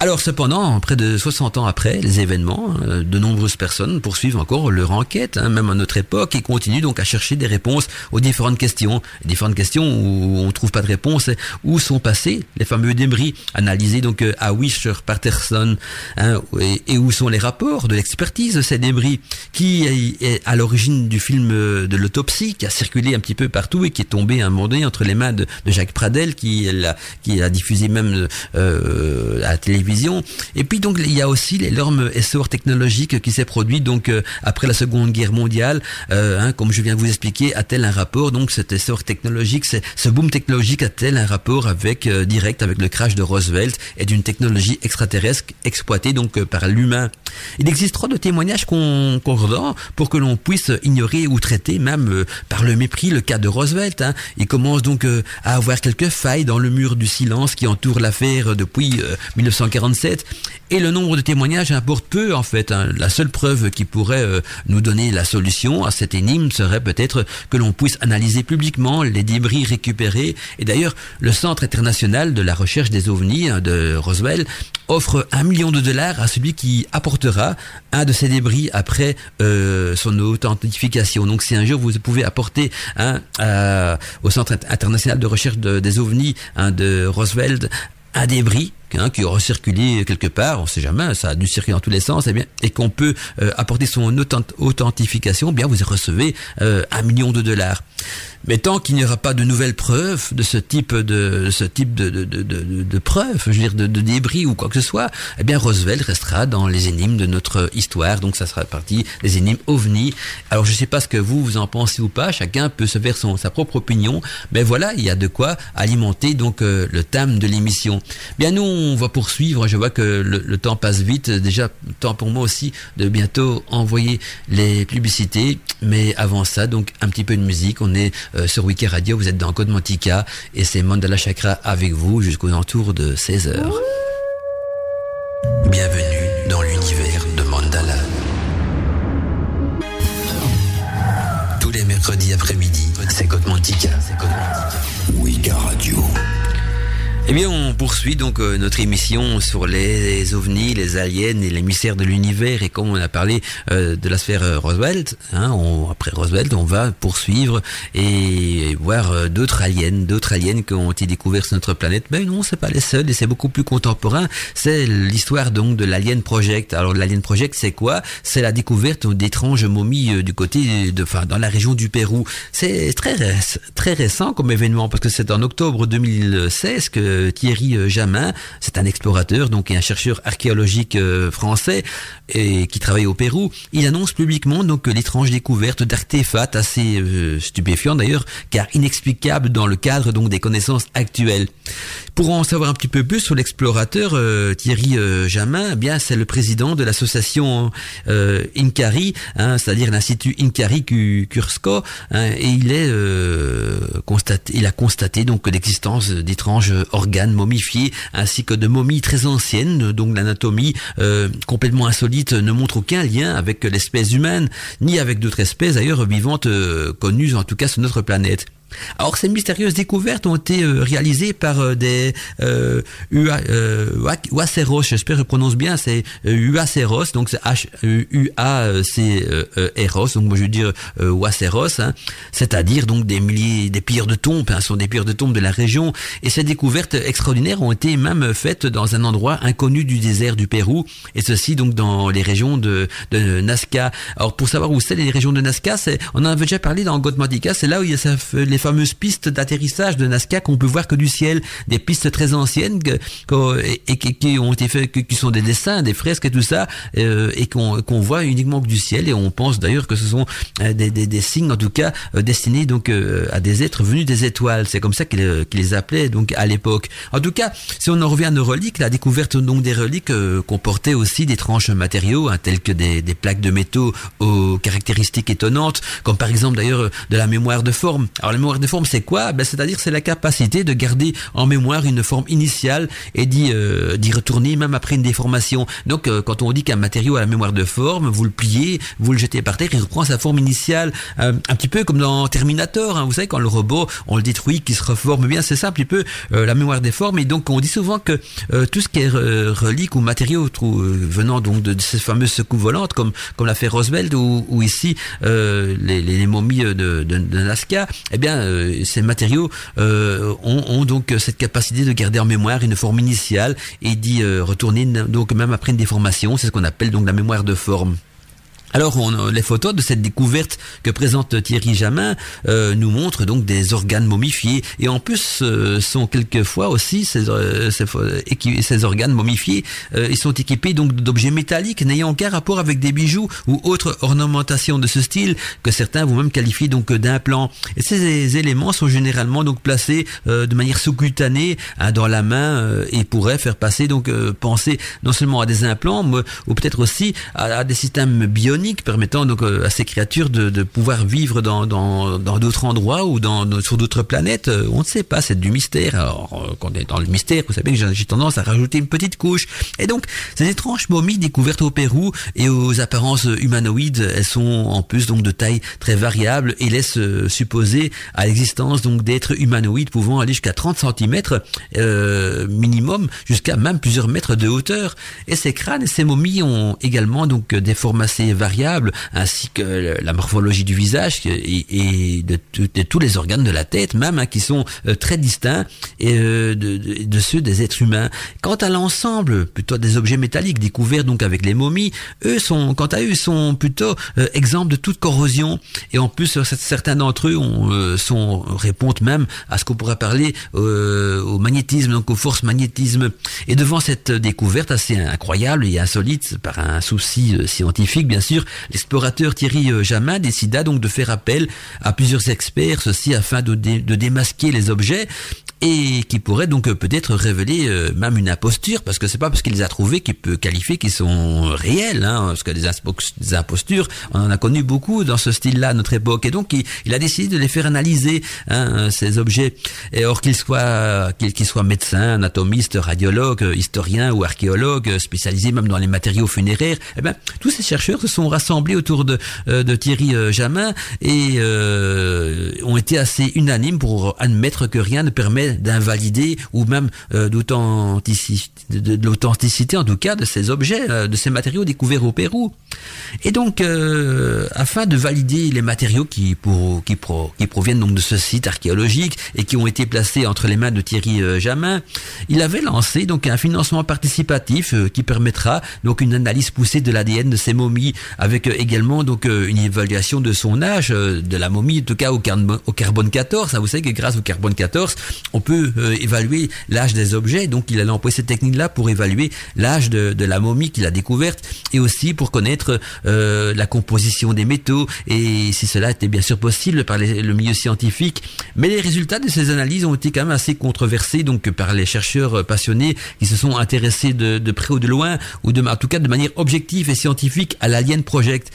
Alors cependant, près de 60 ans après les événements, euh, de nombreuses personnes poursuivent encore leur enquête, hein, même à notre époque, et continuent donc à chercher des réponses aux différentes questions. Différentes questions où on trouve pas de réponse, où sont passés les fameux débris analysés donc euh, à Wisher Patterson, hein, et, où sont les rapports de l'expertise de ces débris, qui est à l'origine du film de l'autopsie, qui a circulé un petit peu partout et qui est tombé un moment entre les mains de, Jacques Pradel, qui a diffusé même euh, à la télévision et puis donc il y a aussi l'énorme essor technologique qui s'est produit donc euh, après la Seconde Guerre mondiale, euh, hein, comme je viens de vous expliquer, a-t-elle un rapport donc cet essor technologique, ce boom technologique a-t-elle un rapport avec direct avec le crash de Roosevelt et d'une technologie extraterrestre exploitée donc par l'humain? Il existe trop de témoignages concordants pour que l'on puisse ignorer ou traiter même par le mépris le cas de Roosevelt. Hein. Commence donc à avoir quelques failles dans le mur du silence qui entoure l'affaire depuis 1940 et le nombre de témoignages importe peu en fait. Hein. La seule preuve qui pourrait euh, nous donner la solution à cette énigme serait peut-être que l'on puisse analyser publiquement les débris récupérés. Et d'ailleurs, le Centre international de la recherche des ovnis hein, de Roswell offre un million de dollars à celui qui apportera un de ces débris après euh, son authentification. Donc si un jour vous pouvez apporter hein, au Centre international de recherche des ovnis de Roswell un débris hein, qui aura circulé quelque part, on sait jamais, ça a dû circuler dans tous les sens, et eh et qu'on peut euh, apporter son authentification, eh bien vous recevez euh, un million de dollars. Mais tant qu'il n'y aura pas de nouvelles preuves de ce type de, ce type de, de, de, de, preuves, je veux dire de, débris ou quoi que ce soit, eh bien Roosevelt restera dans les énigmes de notre histoire. Donc ça sera partie des énigmes ovnis. Alors je ne sais pas ce que vous vous en pensez ou pas. Chacun peut se faire son, sa propre opinion. Mais voilà, il y a de quoi alimenter donc euh, le thème de l'émission. Bien nous on va poursuivre. Je vois que le, le temps passe vite. Déjà temps pour moi aussi de bientôt envoyer les publicités. Mais avant ça, donc un petit peu de musique. On est euh, sur Wiki Radio, vous êtes dans Code Mantica et c'est Mandala Chakra avec vous jusqu'aux entours de 16h. Bienvenue dans l'univers de Mandala. Tous les mercredis après-midi, c'est Code Mantica. Wika Radio. Eh bien, on poursuit donc euh, notre émission sur les, ovnis, les aliens et les mystères de l'univers. Et comme on a parlé euh, de la sphère euh, Roswell, hein, on, après Roswell, on va poursuivre et voir d'autres aliens, d'autres aliens qui ont été découverts sur notre planète. Mais non, c'est pas les seuls et c'est beaucoup plus contemporain. C'est l'histoire donc de l'Alien Project. Alors l'Alien Project, c'est quoi? C'est la découverte d'étranges momies du côté de, enfin, dans la région du Pérou. C'est très très récent comme événement parce que c'est en octobre 2016 que euh, Thierry euh, Jamin, c'est un explorateur donc et un chercheur archéologique euh, français et qui travaille au Pérou. Il annonce publiquement donc l'étrange découverte d'artefacts assez stupéfiants d'ailleurs, car inexplicables dans le cadre donc des connaissances actuelles. Pour en savoir un petit peu plus sur l'explorateur Thierry Jamin, eh bien c'est le président de l'association Inkari, hein, c'est-à-dire l'institut Inkari Cursko, hein, et il est il a constaté donc l'existence d'étranges organes momifiés ainsi que de momies très anciennes, donc l'anatomie euh, complètement insolite ne montre aucun lien avec l'espèce humaine, ni avec d'autres espèces d'ailleurs vivantes euh, connues en tout cas sur notre planète. Alors ces mystérieuses découvertes ont été euh, réalisées par euh, des euh, Uaceros, j'espère que je prononce bien, c'est Uaceros, donc c'est H U A C Eros, donc moi je veux dire Uaceros, hein, c'est-à-dire donc des milliers, des pierres de tombes, hein, sont des pierres de tombes de la région, et ces découvertes extraordinaires ont été même faites dans un endroit inconnu du désert du Pérou, et ceci donc dans les régions de, de Nazca. Alors pour savoir où c'est les régions de Nazca, on en avait déjà parlé dans Gotmadica, c'est là où il y a les fameuses pistes d'atterrissage de Nazca qu'on peut voir que du ciel, des pistes très anciennes et, qui ont été faites, qui sont des dessins, des fresques et tout ça, euh, et qu'on voit uniquement que du ciel. Et on pense d'ailleurs que ce sont euh, des, signes, en tout cas, euh, destinés donc à des êtres venus des étoiles. C'est comme ça qu'ils les appelaient donc à l'époque. En tout cas, si on en revient à nos reliques, la découverte donc des reliques comportait aussi d'étranges matériaux, hein, tels que des, des plaques de métaux aux caractéristiques étonnantes, comme par exemple d'ailleurs de la mémoire de forme. Alors la mémoire de forme, c'est quoi? Ben, C'est-à-dire c'est la capacité de garder en mémoire une forme initiale et d'y euh, retourner même après une déformation. Donc euh, quand on dit qu'un matériau a la mémoire de forme, vous le pliez, vous le jetez par terre, il reprend sa forme initiale, euh, un petit peu comme dans Terminator. Hein, vous savez quand le robot on le détruit, qui se reforme bien, c'est ça un petit peu la mémoire des formes. Et donc on dit souvent que tout ce qui est relique ou matériaux venant donc de, ces fameuses secoues volantes, comme comme l'a fait Roosevelt ou, ici les, momies de, de, de eh bien ces matériaux ont, ont, donc cette capacité de garder en mémoire une forme initiale et d'y retourner donc même après une déformation. C'est ce qu'on appelle donc la mémoire de forme. Alors, on, les photos de cette découverte que présente Thierry Jamin euh, nous montrent donc des organes momifiés et en plus euh, sont quelquefois aussi ces, euh, ces, organes momifiés, ils sont équipés donc d'objets métalliques n'ayant aucun rapport avec des bijoux ou autres ornementations de ce style que certains vont même qualifier donc d'implants. Et ces éléments sont généralement donc placés de manière sous-cutanée hein, dans la main et pourraient faire passer donc penser non seulement à des implants mais, ou peut-être aussi à des systèmes bioniques permettant donc euh, à ces créatures de, pouvoir vivre dans d'autres endroits ou dans sur d'autres planètes. Euh, on ne sait pas, c'est du mystère. Alors euh, quand on est dans le mystère, vous savez que j'ai tendance à rajouter une petite couche. Et donc ces étranges momies découvertes au Pérou et aux apparences humanoïdes, elles sont en plus donc de taille très variable et laissent supposer à l'existence donc d'êtres humanoïdes pouvant aller jusqu'à 30 cm minimum, jusqu'à même plusieurs mètres de hauteur. Et ces crânes et ces momies ont également donc des formes assez variables ainsi que la morphologie du visage et, de, tous les organes de la tête, même hein, qui sont euh, très distincts euh, de, ceux des êtres humains. Quant à l'ensemble, plutôt des objets métalliques découverts donc avec les momies, eux sont, quant à eux, sont plutôt euh, exemples de toute corrosion. Et en plus, certains d'entre eux ont, sont répondent même à ce qu'on pourrait parler au magnétisme, donc aux forces magnétisme. Et devant cette découverte assez incroyable et insolite par un souci scientifique, bien sûr, l'explorateur Thierry euh, Jamin décida donc de faire appel à plusieurs experts, ceci afin de, de démasquer les objets et qui pourrait donc euh, peut-être révéler euh, même une imposture, parce que c'est pas parce qu'il les a trouvés qu'il peut qualifier qu'ils sont réels, hein, parce que des, impostures, on en a connu beaucoup dans ce style-là à notre époque, et donc il, a décidé de les faire analyser hein, ces objets, et or qu'ils soient qu'ils médecins, anatomistes, radiologues, historiens ou archéologues, spécialisés même dans les matériaux funéraires, eh ben tous ces chercheurs se sont rassemblés autour de, euh, de Thierry Jamin et ont été assez unanimes pour admettre que rien ne permet d'invalider ou même euh, d'authenticité, de, l'authenticité en tout cas de ces objets, euh, de ces matériaux découverts au Pérou. Et donc, euh, afin de valider les matériaux qui, pour, qui proviennent donc de ce site archéologique et qui ont été placés entre les mains de Thierry Jamin, il avait lancé donc un financement participatif qui permettra donc une analyse poussée de l'ADN de ces momies avec également donc une évaluation de son âge de la momie, en tout cas au, carbone 14. Vous savez que grâce au carbone 14, on peut euh, évaluer l'âge des objets. Donc il a employé cette technique-là pour évaluer l'âge de, la momie qu'il a découverte et aussi pour connaître euh, la composition des métaux et si cela était bien sûr possible par le milieu scientifique. Mais les résultats de ces analyses ont été quand même assez controversés donc par les chercheurs passionnés qui se sont intéressés de, près ou de loin ou de, en tout cas de manière objective et scientifique à l'Alien Project.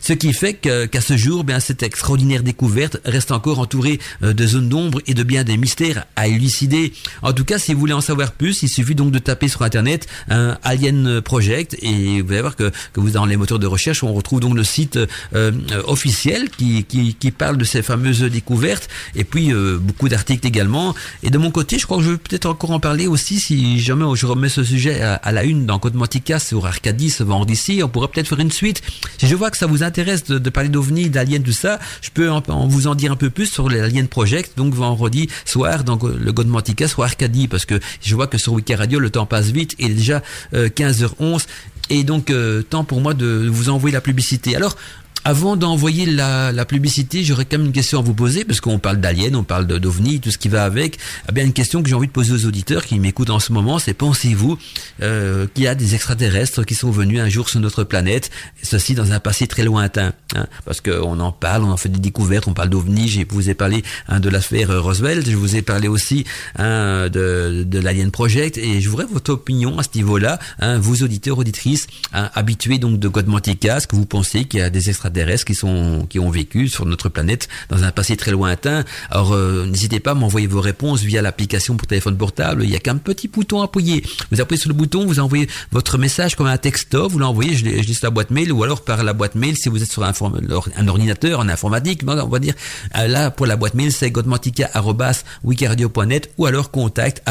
Ce qui fait qu'à ce jour, bien cette extraordinaire découverte reste encore entourée euh, de zones d'ombre et de bien des mystères à élucider. En tout cas, si vous voulez en savoir plus, il suffit donc de taper sur internet un Alien Project et vous allez voir que, que vous dans les moteurs de recherche, on retrouve donc le site euh, officiel qui, qui, qui, parle de ces fameuses découvertes et puis euh, beaucoup d'articles également. Et de mon côté, je crois que je vais peut-être encore en parler aussi si jamais je remets ce sujet à, la une dans Code Mantica sur Arcadie ce vendredi. On pourrait peut-être faire une suite. Si je vois que ça vous intéresse de, parler d'OVNI, d'aliens, tout ça, je peux en, vous en dire un peu plus sur l'Alien Project. Donc vendredi soir, donc le God Mantica soit Arcadie, parce que je vois que sur Wiki Radio, le temps passe vite, est déjà 15h11, euh, et donc euh, temps pour moi de vous envoyer la publicité. Alors, avant d'envoyer la, la, publicité, j'aurais quand même une question à vous poser, parce qu'on parle d'aliens, on parle d'ovnis, tout ce qui va avec. Eh bien, une question que j'ai envie de poser aux auditeurs qui m'écoutent en ce moment, c'est pensez-vous euh, qu'il y a des extraterrestres qui sont venus un jour sur notre planète, ceci dans un passé très lointain hein, Parce qu'on en parle, on en fait des découvertes, on parle d'ovnis, je vous ai parlé hein, de l'affaire Roosevelt, je vous ai parlé aussi hein, de, de l'Alien Project, et je voudrais votre opinion à ce niveau-là, hein, vous auditeurs, auditrices, hein, habitués donc de Godmantica, est-ce que vous pensez qu'il y a des extraterrestres extraterrestres qui sont qui ont vécu sur notre planète dans un passé très lointain. Alors euh, n'hésitez pas à m'envoyer vos réponses via l'application pour téléphone portable. Il y a qu'un petit bouton à appuyer. Vous appuyez sur le bouton, vous envoyez votre message comme un texto, vous l'envoyez, je, je sur la boîte mail ou alors par la boîte mail si vous êtes sur un, ordinateur en informatique. On va dire euh, là pour la boîte mail c'est godmantica@wikiradio.net ou alors contact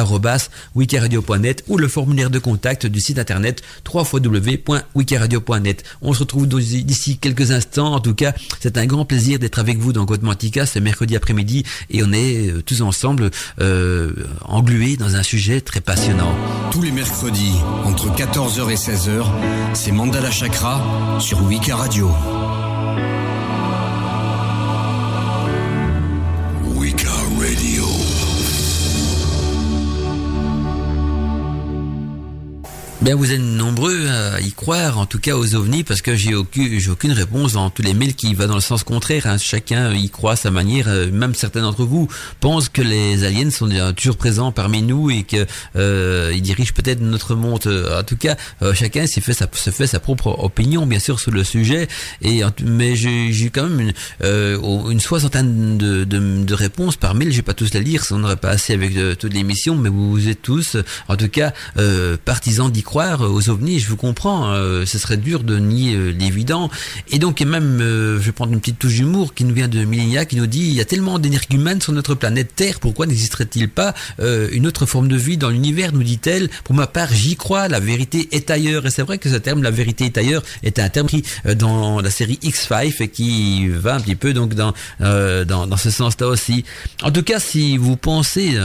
wikiradio.net ou le formulaire de contact du site internet www.wikiradio.net. On se retrouve d'ici quelques instants. En tout cas, c'est un grand plaisir d'être avec vous dans Godmantica ce mercredi après-midi et on est euh, tous ensemble euh, englués dans un sujet très passionnant. Tous les mercredis, entre 14h et 16h, c'est Mandala Chakra sur Wika Radio. Bien, vous êtes nombreux à y croire, en tout cas aux ovnis, parce que j'ai aucune, aucune réponse dans tous les mails qui va dans le sens contraire. Hein. Chacun y croit à sa manière. Euh, même certains d'entre vous pensent que les aliens sont toujours présents parmi nous et que euh, ils dirigent peut-être notre monde. Euh, en tout cas, euh, chacun s'est fait sa, se fait sa propre opinion, bien sûr, sur le sujet. Et mais j'ai, quand même une, soixantaine de, de, de, réponses par mail. Je vais pas tous les lire, ça n'aurait pas assez avec toute l'émission, mais vous êtes tous, en tout cas, partisans d'y croire aux ovnis, je vous comprends, euh, ce serait dur de nier euh, l'évident. Et donc, et même, euh, je vais prendre une petite touche d'humour qui nous vient de Millenia, qui nous dit, il y a tellement d'énergumènes sur notre planète Terre, pourquoi n'existerait-il pas une autre forme de vie dans l'univers, nous dit-elle. Pour ma part, j'y crois, la vérité est ailleurs. Et c'est vrai que ce terme, la vérité est ailleurs, est un terme qui, dans la série X-Five, et qui va un petit peu donc dans, dans ce sens-là aussi. En tout cas, si vous pensez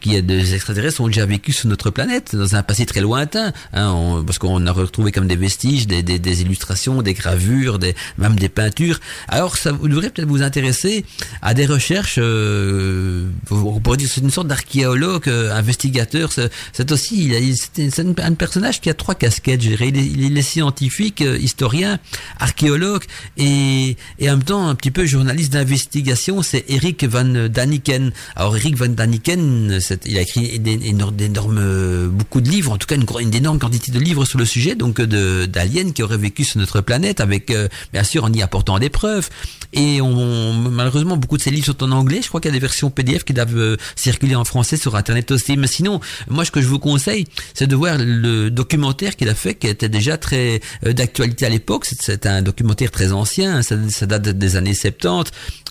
qu'il y a des extraterrestres qui ont déjà vécu sur notre planète, dans un passé très lointain, hein, parce qu'on a retrouvé comme des vestiges, des, illustrations, des gravures, même des peintures. Alors ça vous devrait peut-être vous intéresser à des recherches, euh, on pourrait dire c'est une sorte d'archéologue, euh, investigateur. C'est aussi, un, personnage qui a trois casquettes, je dirais. Il est, scientifique, euh, historien, archéologue et, et en même temps un petit peu journaliste d'investigation. C'est Eric Van Daniken. Alors Eric Van Daniken, il a écrit d'énormes, beaucoup de livres, en tout cas une, une énorme quantité de livres sur le sujet, donc euh, d'aliens qui auraient vécu sur notre planète, avec euh, bien sûr en y apportant des preuves. Et on, malheureusement, beaucoup de ces livres sont en anglais. Je crois qu'il y a des versions PDF qui doivent euh, circuler en français sur Internet aussi. Mais sinon, moi, ce que je vous conseille, c'est de voir le documentaire qu'il a fait, qui était déjà très d'actualité à l'époque. C'est un documentaire très ancien, ça, ça, date des années 70,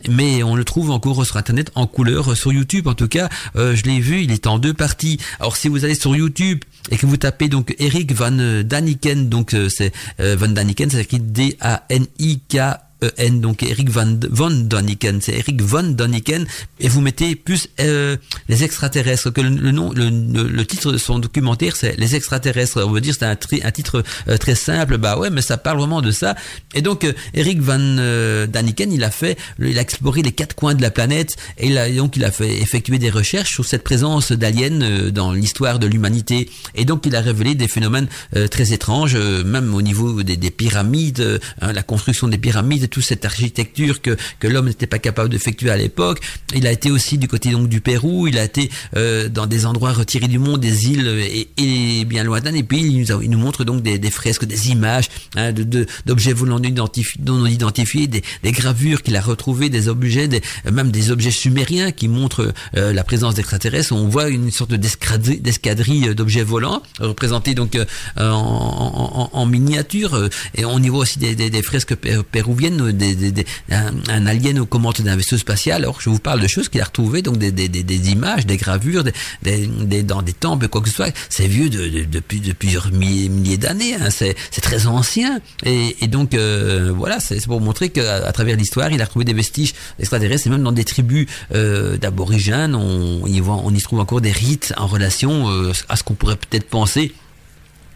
mais on le trouve encore sur Internet en couleur, sur YouTube en tout cas. je l'ai vu, il est en deux parties. Alors si vous allez sur YouTube et que vous tapez donc Eric Van Daniken, donc euh, c'est euh, Van Daniken, c'est écrit D-A-N-I-K N, donc Eric Van, Van Doniken, c'est Eric Van Doniken, et vous mettez plus euh, les extraterrestres, que le, nom, le, le, titre de son documentaire, c'est les extraterrestres. On veut dire c'est un, titre euh, très simple, bah ouais, mais ça parle vraiment de ça. Et donc euh, Eric Van Daniken, il a fait, il a exploré les quatre coins de la planète, et donc il a fait effectuer des recherches sur cette présence d'aliens dans l'histoire de l'humanité, et donc il a révélé des phénomènes très étranges, même au niveau des, des pyramides, hein, la construction des pyramides toute cette architecture que, que l'homme n'était pas capable d'effectuer à l'époque. Il a été aussi du côté donc du Pérou, il a été euh, dans des endroits retirés du monde, des îles et, et bien lointaines, et puis il nous, a, montre donc des, fresques, des images hein, de, d'objets volants identifiés, non identifiés, des, gravures qu'il a retrouvées, des objets, même des objets sumériens qui montrent euh, la présence d'extraterrestres. On voit une sorte d'escadrille, d'objets volants représentés donc euh, en, miniature, et on y voit aussi des, des fresques péruviennes un, alien aux commandes d'un vaisseau spatial. Alors je vous parle de choses qu'il a retrouvées, donc des, images, des gravures, des, dans des temples, quoi que ce soit. C'est vieux de, de, depuis de plusieurs milliers, milliers d'années. Hein. C'est très ancien. Et, et donc euh, voilà, c'est pour montrer qu'à à travers l'histoire, il a retrouvé des vestiges extraterrestres et même dans des tribus euh, d'aborigènes, on, y voit, on y trouve encore des rites en relation euh, à ce qu'on pourrait peut-être penser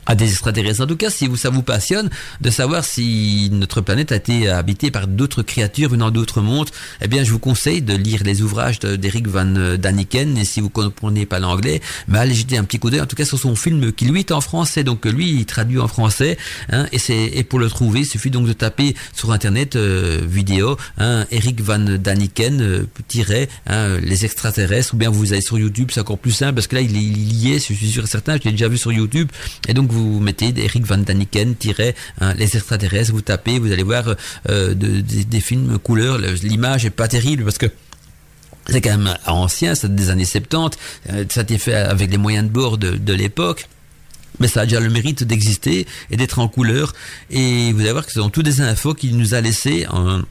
à des extraterrestres. En tout cas, si vous, ça vous passionne de savoir si notre planète a été habitée par d'autres créatures venant d'autres mondes, eh bien, je vous conseille de lire les ouvrages d'Eric Van Daniken. Et si vous comprenez pas l'anglais, bah, allez jeter un petit coup d'œil, en tout cas, sur son film qui lui est en français. Donc, lui, il traduit en français. Hein, et c'est, et pour le trouver, il suffit donc de taper sur Internet, euh, vidéo, hein, Eric Van Daniken, euh, tiret, hein, les extraterrestres, ou bien vous allez sur YouTube, c'est encore plus simple, parce que là, il, est lié, je suis sûr et certain, je l'ai déjà vu sur YouTube. Et donc, vous mettez Eric Van Daniken, hein, les extraterrestres, vous tapez, vous allez voir des films couleurs. L'image est pas terrible parce que c'est quand même ancien, c'est des années 70, ça a été fait avec les moyens de bord de l'époque mais ça a déjà le mérite d'exister et d'être en couleur. Et vous allez voir que ce sont toutes des infos qu'il nous a laissées en,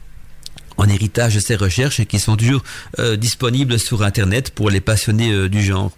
héritage de ses recherches et qui sont toujours euh, disponibles sur Internet pour les passionnés euh, du genre.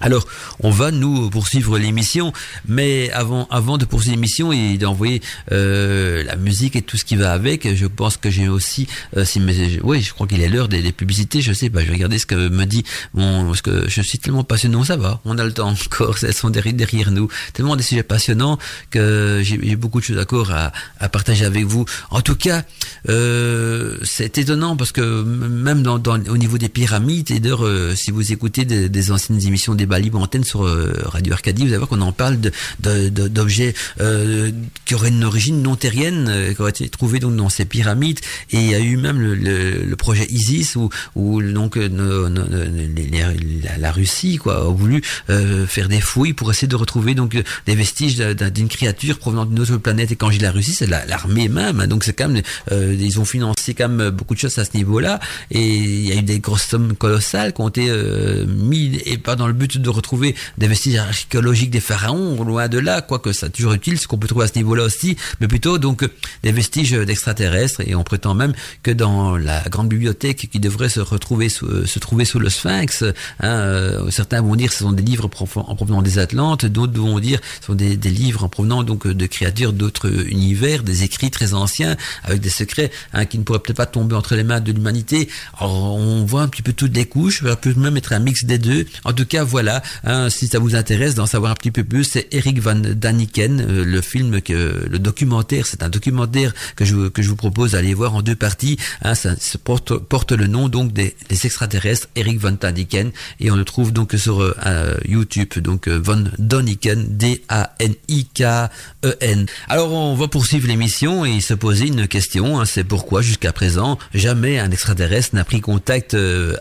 Alors, on va nous poursuivre l'émission, mais avant, avant de poursuivre l'émission et d'envoyer euh, la musique et tout ce qui va avec, je pense que j'ai aussi, euh, si oui, je crois qu'il est l'heure des, publicités. Je sais pas, je vais regarder ce que me dit mon, parce que je suis tellement passionné. ça va, on a le temps encore. Elles sont derrière, nous, tellement des sujets passionnants que j'ai beaucoup de choses à, à partager avec vous. En tout cas, euh, c'est étonnant parce que même au niveau des pyramides, et d'ailleurs, euh, si vous écoutez des, des anciennes émissions des débat libre antenne sur euh, Radio Arcadie, vous allez voir qu'on en parle d'objets euh, qui auraient une origine non terrienne, euh, qui auraient été trouvés donc dans ces pyramides. Et il y a eu même le, projet Isis où, donc la, Russie quoi a voulu faire des fouilles pour essayer de retrouver donc des vestiges d'une créature provenant d'une autre planète. Et quand j'ai la Russie, c'est l'armée même. Hein. donc c'est quand même ils ont financé quand même beaucoup de choses à ce niveau-là. Et il y a eu des grosses sommes colossales qui ont été mises et pas dans le but de retrouver des vestiges archéologiques des pharaons, loin de là, quoique ça toujours utile, ce qu'on peut trouver à ce niveau-là aussi, mais plutôt donc des vestiges d'extraterrestres, et on prétend même que dans la grande bibliothèque qui devrait se retrouver se trouver sous le Sphinx, hein, euh, certains vont dire que ce sont des livres en provenant des Atlantes, d'autres vont dire que ce sont des, livres en provenant donc de créatures d'autres univers, des écrits très anciens, avec des secrets hein, qui ne pourraient peut-être pas tomber entre les mains de l'humanité. on voit un petit peu toutes les couches, peut même être un mix des deux. En tout cas, voilà hein, si ça vous intéresse d'en savoir un petit peu plus, c'est Eric Van Daniken, euh, le film que le documentaire, c'est un documentaire que je vous propose d'aller voir en deux parties. Hein, ça, porte le nom donc des, extraterrestres, Eric Van Daniken, et on le trouve donc sur euh, YouTube, donc euh, Van Daniken, D A N I K E N. Alors on va poursuivre l'émission et se poser une question, hein, c'est pourquoi jusqu'à présent jamais un extraterrestre n'a pris contact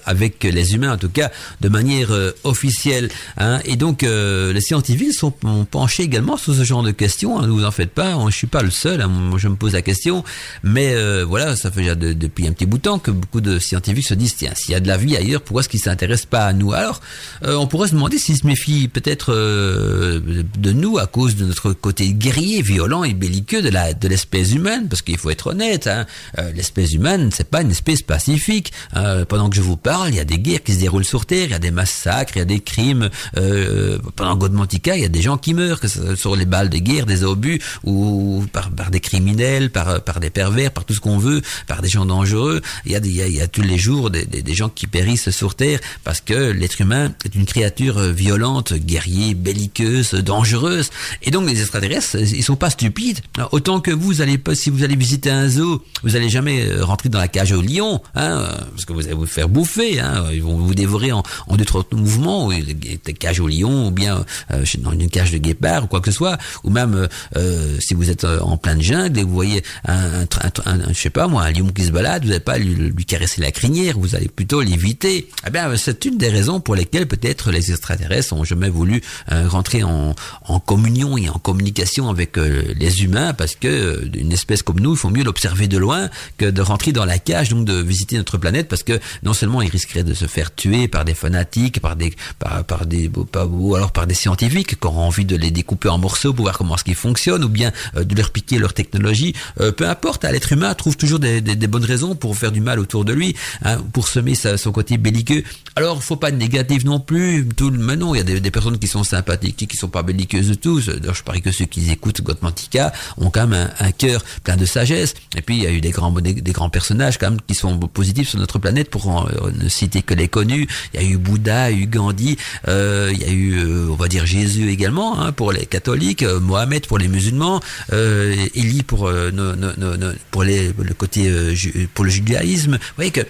avec les humains, en tout cas de manière officielle Hein. Et donc, euh, les scientifiques sont penchés également sur ce genre de questions. Hein, ne vous en faites pas, je suis pas le seul. Hein, je me pose la question. Mais euh, voilà, ça fait déjà depuis un petit bout de temps que beaucoup de scientifiques se disent tiens, s'il y a de la vie ailleurs, pourquoi est-ce qu'ils s'intéressent pas à nous? Alors, euh, on pourrait se demander s'ils se méfient peut-être de nous à cause de notre côté guerrier, violent et belliqueux de l'espèce humaine, parce qu'il faut être honnête. l'espèce humaine, c'est pas une espèce pacifique. pendant que je vous parle, il y a des guerres qui se déroulent sur Terre, il y a des massacres, il y a des crimes. Euh, pendant Godmantica, il y a des gens qui meurent, que ce sur les balles de guerre, des obus, ou par, des criminels, par, des pervers, par tout ce qu'on veut, par des gens dangereux. Il y a, tous les jours des, gens qui périssent sur Terre parce que l'être humain est une créature violente, guerrier, belliqueuse, dangereuse. Et donc les extraterrestres, ils sont pas stupides. Autant que vous allez si vous allez visiter un zoo, vous allez jamais euh, rentrer dans la cage au lion, hein, parce que vous allez vous faire bouffer. Hein, ils vont vous dévorer en, en deux trois mouvements des cages au lion ou bien euh, dans une cage de guépard ou quoi que ce soit ou même euh, euh, si vous êtes en pleine jungle et vous voyez un, un, je sais pas moi un lion qui se balade vous n'allez pas lui, lui, caresser la crinière vous allez plutôt l'éviter. Eh bien c'est une des raisons pour lesquelles peut-être les extraterrestres ont jamais voulu rentrer en, en, communion et en communication avec les humains parce que une espèce comme nous il faut mieux l'observer de loin que de rentrer dans la cage donc de visiter notre planète parce que non seulement il risquerait de se faire tuer par des fanatiques par des par, des ou alors par des scientifiques qui auront envie de les découper en morceaux pour voir comment est-ce qu'ils fonctionnent ou bien euh, de leur piquer leur technologie. Euh, peu importe, hein, l'être humain trouve toujours des, bonnes raisons pour faire du mal autour de lui, hein, pour semer son côté belliqueux. Alors, faut pas de négatif non plus. Tout, mais non, il y a des, personnes qui sont sympathiques, qui sont pas belliqueuses de tous. je parie que ceux qui écoutent Gotmantica ont quand même un, cœur plein de sagesse. Et puis, il y a eu des grands, des, grands personnages quand même qui sont positifs sur notre planète pour euh, ne citer que les connus. Il y a eu Bouddha, il y a eu Gandhi, euh, il y a eu, euh, on va dire Jésus également hein, pour les catholiques, euh, Mohamed pour les musulmans, euh, Élie pour le côté pour le judaïsme. Vous voyez que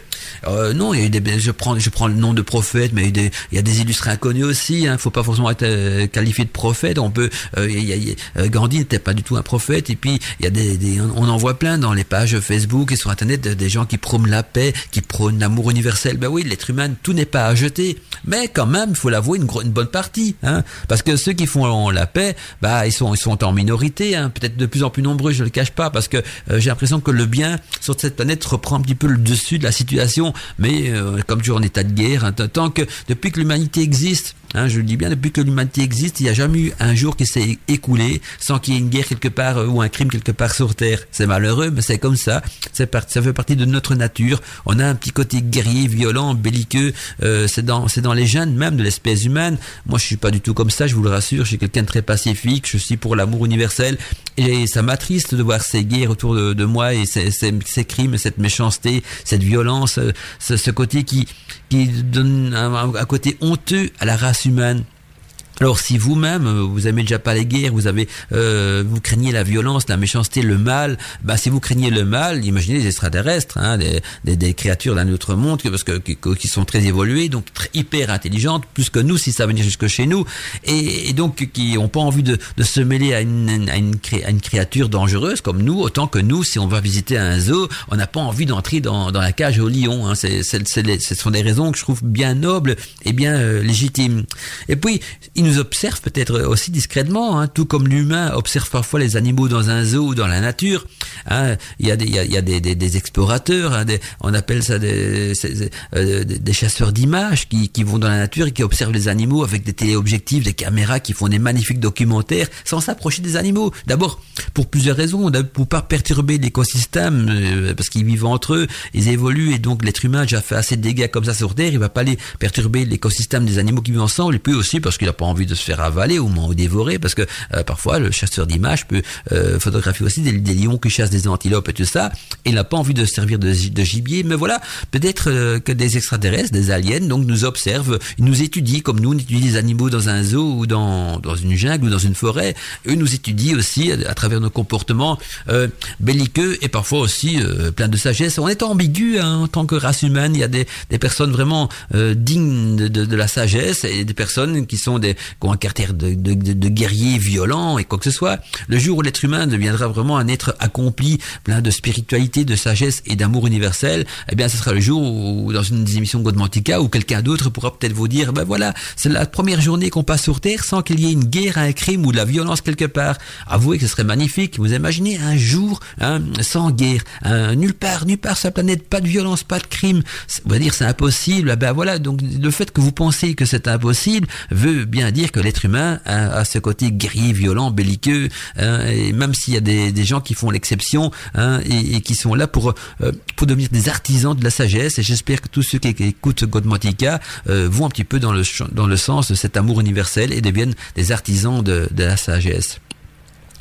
non, il y a eu des, je prends je prends le nom de prophètes, mais il y a des, illustres inconnus aussi. Hein. Faut pas forcément être euh, qualifié de prophète. On peut. Euh, Gandhi n'était pas du tout un prophète. Et puis il y a des, on en voit plein dans les pages Facebook et sur Internet des gens qui prônent la paix, qui prônent l'amour universel. Ben oui, l'être humain, tout n'est pas à jeter, mais quand même, il faut l'avouer, une, bonne partie, hein. Parce que ceux qui font la paix, bah ils sont ils sont en minorité, hein. Peut-être de plus en plus nombreux, je le cache pas, parce que j'ai l'impression que le bien sur cette planète reprend un petit peu le dessus de la situation. Mais euh, comme toujours en état de guerre, tant que depuis que l'humanité existe, Hein, je le dis bien, depuis que l'humanité existe, il n'y a jamais eu un jour qui s'est écoulé sans qu'il y ait une guerre quelque part euh, ou un crime quelque part sur Terre. C'est malheureux, mais c'est comme ça. ça fait partie de notre nature. On a un petit côté guerrier, violent, belliqueux. Euh, c'est dans, c'est dans les gènes même de l'espèce humaine. Moi, je suis pas du tout comme ça. Je vous le rassure. Je suis quelqu'un de très pacifique. Je suis pour l'amour universel. Et ça m'attriste de voir ces guerres autour de, moi et ces, ces, crimes, cette méchanceté, cette violence, euh, ce, côté qui, qui donne un côté honteux à la race humaine alors si vous-même euh, vous aimez déjà pas les guerres, vous avez euh, vous craignez la violence, la méchanceté, le mal, bah si vous craignez le mal, imaginez les extraterrestres, hein, des, des, des, créatures d'un autre monde, parce que qui, sont très évoluées, donc hyper intelligentes, plus que nous si ça venir jusque chez nous, et, donc qui ont pas envie de, de se mêler à une, à une, à une créature dangereuse comme nous, autant que nous si on va visiter un zoo, on n'a pas envie d'entrer dans, dans la cage au lion. Hein, c'est, ce sont des raisons que je trouve bien nobles et bien euh, légitimes. Et puis nous observe peut-être aussi discrètement, hein, tout comme l'humain observe parfois les animaux dans un zoo ou dans la nature. Hein. Il y a des, explorateurs, hein, on appelle ça des, euh, chasseurs d'images qui, vont dans la nature et qui observent les animaux avec des téléobjectifs, des caméras, qui font des magnifiques documentaires sans s'approcher des animaux. D'abord, pour plusieurs raisons, pour pas perturber l'écosystème, euh, parce qu'ils vivent entre eux, ils évoluent et donc l'être humain a déjà fait assez de dégâts comme ça sur Terre, il va pas aller perturber l'écosystème des animaux qui vivent ensemble, et puis aussi parce qu'il a pas envie de se faire avaler ou, ou dévorer, parce que euh, parfois le chasseur d'images peut euh, photographier aussi des, lions qui chassent des antilopes et tout ça, et n'a pas envie de servir de, gibier, mais voilà, peut-être euh, que des extraterrestres, des aliens, donc nous observent, ils nous étudient comme nous, on étudie les animaux dans un zoo ou dans, dans une jungle ou dans une forêt, eux nous étudient aussi à, travers nos comportements belliqueux et parfois aussi plein de sagesse. On est ambigu hein, en tant que race humaine, il y a des, personnes vraiment dignes de, la sagesse et des personnes qui sont des qui ont un caractère de, de, de, guerrier violent et quoi que ce soit. Le jour où l'être humain deviendra vraiment un être accompli, plein de spiritualité, de sagesse et d'amour universel, eh bien, ce sera le jour où, dans une des émissions Godmantica, où quelqu'un d'autre pourra peut-être vous dire, ben voilà, c'est la première journée qu'on passe sur Terre sans qu'il y ait une guerre, un crime ou de la violence quelque part. Avouez que ce serait magnifique. Vous imaginez un jour hein, sans guerre, nulle part, nulle part sur la planète, pas de violence, pas de crime. On va dire c'est impossible. Ben voilà, donc le fait que vous pensez que c'est impossible veut bien dire que l'être humain a, ce côté guerrier, violent, belliqueux, hein, et même s'il y a des, gens qui font l'exception hein, et, qui sont là pour euh, pour devenir des artisans de la sagesse. Et j'espère que tous ceux qui, écoutent Godmatica euh, vont un petit peu dans le dans le sens de cet amour universel et deviennent des artisans de la sagesse.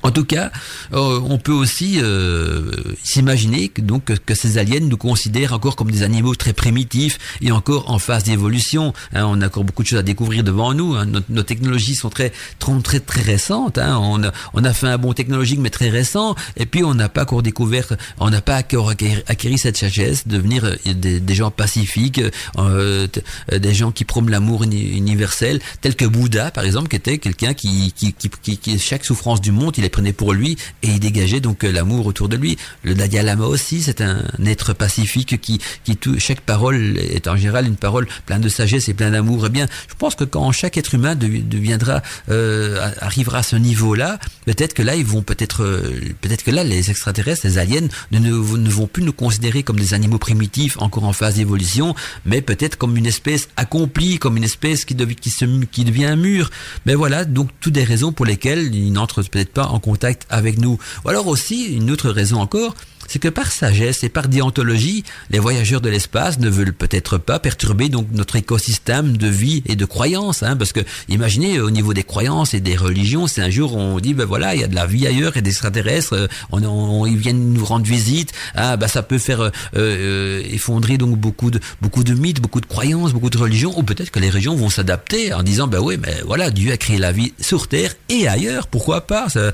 En tout cas, euh, on peut aussi euh, s'imaginer que, donc que ces aliens nous considèrent encore comme des animaux très primitifs et encore en phase d'évolution. Hein, on a encore beaucoup de choses à découvrir devant nous. Hein. Nos, technologies sont très très très, récentes. Hein. On, a, fait un bon technologique mais très récent. Et puis on n'a pas encore découvert, on n'a pas encore acquéri cette sagesse, de devenir euh, des, gens pacifiques, des gens qui prônent l'amour universel, tel que Bouddha par exemple, qui était quelqu'un qui, qui, chaque souffrance du monde, il est prenait pour lui et il dégageait donc euh, l'amour autour de lui. Le Dalai Lama aussi, c'est un être pacifique qui, qui tout, chaque parole est en général une parole pleine de sagesse et pleine d'amour. Eh bien, je pense que quand chaque être humain deviendra, euh, arrivera à ce niveau-là, peut-être que là, ils vont peut-être, euh, peut-être que là, les extraterrestres, les aliens, ne, ne, vont plus nous considérer comme des animaux primitifs encore en phase d'évolution, mais peut-être comme une espèce accomplie, comme une espèce qui, qui, se, qui devient mûre. Mais voilà, donc toutes des raisons pour lesquelles ils n'entrent peut-être pas en contact avec nous. Ou alors aussi, une autre raison encore, c'est que par sagesse et par déontologie, les voyageurs de l'espace ne veulent peut-être pas perturber donc notre écosystème de vie et de croyances, hein, parce que imaginez au niveau des croyances et des religions, c'est un jour on dit ben voilà il y a de la vie ailleurs et des extraterrestres, euh, on, ils viennent nous rendre visite, ah ben ça peut faire euh, euh, effondrer donc beaucoup de beaucoup de mythes, beaucoup de croyances, beaucoup de religions, ou peut-être que les régions vont s'adapter en disant ben oui mais voilà Dieu a créé la vie sur terre et ailleurs, pourquoi pas ça,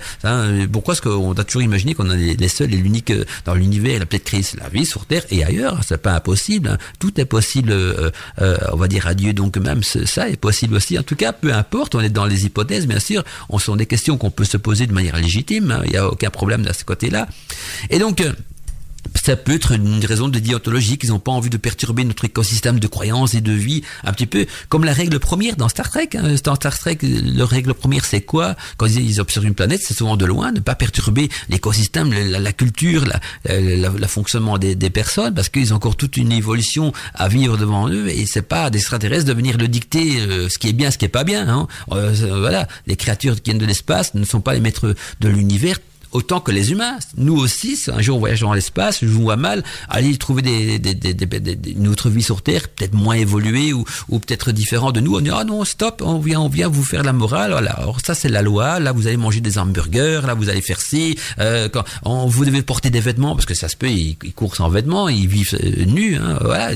Pourquoi est-ce qu'on a toujours imaginé qu'on est les seuls et l'unique dans l'univers, il a peut-être la vie sur Terre et ailleurs. C'est pas impossible. Hein. Tout est possible, euh, euh, on va dire à Dieu. Donc même ça est possible aussi. En tout cas, peu importe. On est dans les hypothèses, bien sûr. On sont des questions qu'on peut se poser de manière légitime. Hein. Il n'y a aucun problème de ce côté-là. Et donc euh, ça peut être une raison de déontologie qu'ils n'ont pas envie de perturber notre écosystème de croyances et de vie, un petit peu comme la règle première dans Star Trek. Hein. Dans Star Trek, leur règle première, c'est quoi? Quand ils observent une planète, c'est souvent de loin, ne pas perturber l'écosystème, la, culture, le fonctionnement des, personnes, parce qu'ils ont encore toute une évolution à vivre devant eux, et c'est pas des extraterrestres de venir le dicter euh, ce qui est bien, ce qui est pas bien. Hein. Euh, voilà, les créatures qui viennent de l'espace ne sont pas les maîtres de l'univers autant que les humains. Nous aussi, un jour on voyage dans l'espace, je vous vois mal, aller trouver des, des, des, des, une autre vie sur Terre, peut-être moins évoluée ou, ou peut-être différent de nous. On dit ah non stop, on vient on vient vous faire la morale. Voilà. Alors ça c'est la loi. Là vous allez manger des hamburgers, là vous allez faire ci. Euh, quand on, vous devez porter des vêtements parce que ça se peut, ils, courent sans vêtements, ils vivent euh, nus. Hein, voilà.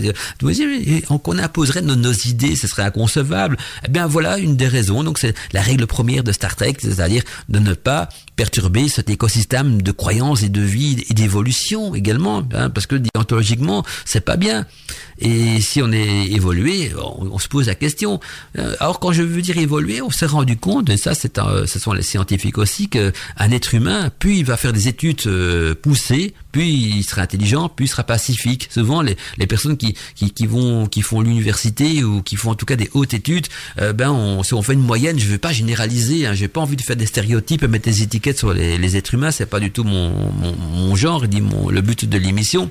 On imposerait nos, nos idées, ce serait inconcevable. Eh bien voilà une des raisons. Donc c'est la règle première de Star Trek, c'est-à-dire de ne pas perturber cet écosystème de croyances et de vie et d'évolution également, hein, parce que déontologiquement, c'est pas bien. Et si on est évolué, on, se pose la question. Euh, alors quand je veux dire évoluer, on s'est rendu compte, et ça c'est ce sont les scientifiques aussi, qu'un être humain, puis il va faire des études euh, poussées, puis il sera intelligent, puis il sera pacifique. Souvent les, les personnes qui, qui, qui vont qui font l'université ou qui font en tout cas des hautes études, euh, ben on, si on fait une moyenne, je veux pas généraliser, hein, j'ai pas envie de faire des stéréotypes et mettre des étiquettes sur les, êtres humains, c'est pas du tout mon, genre, dit mon, le but de l'émission.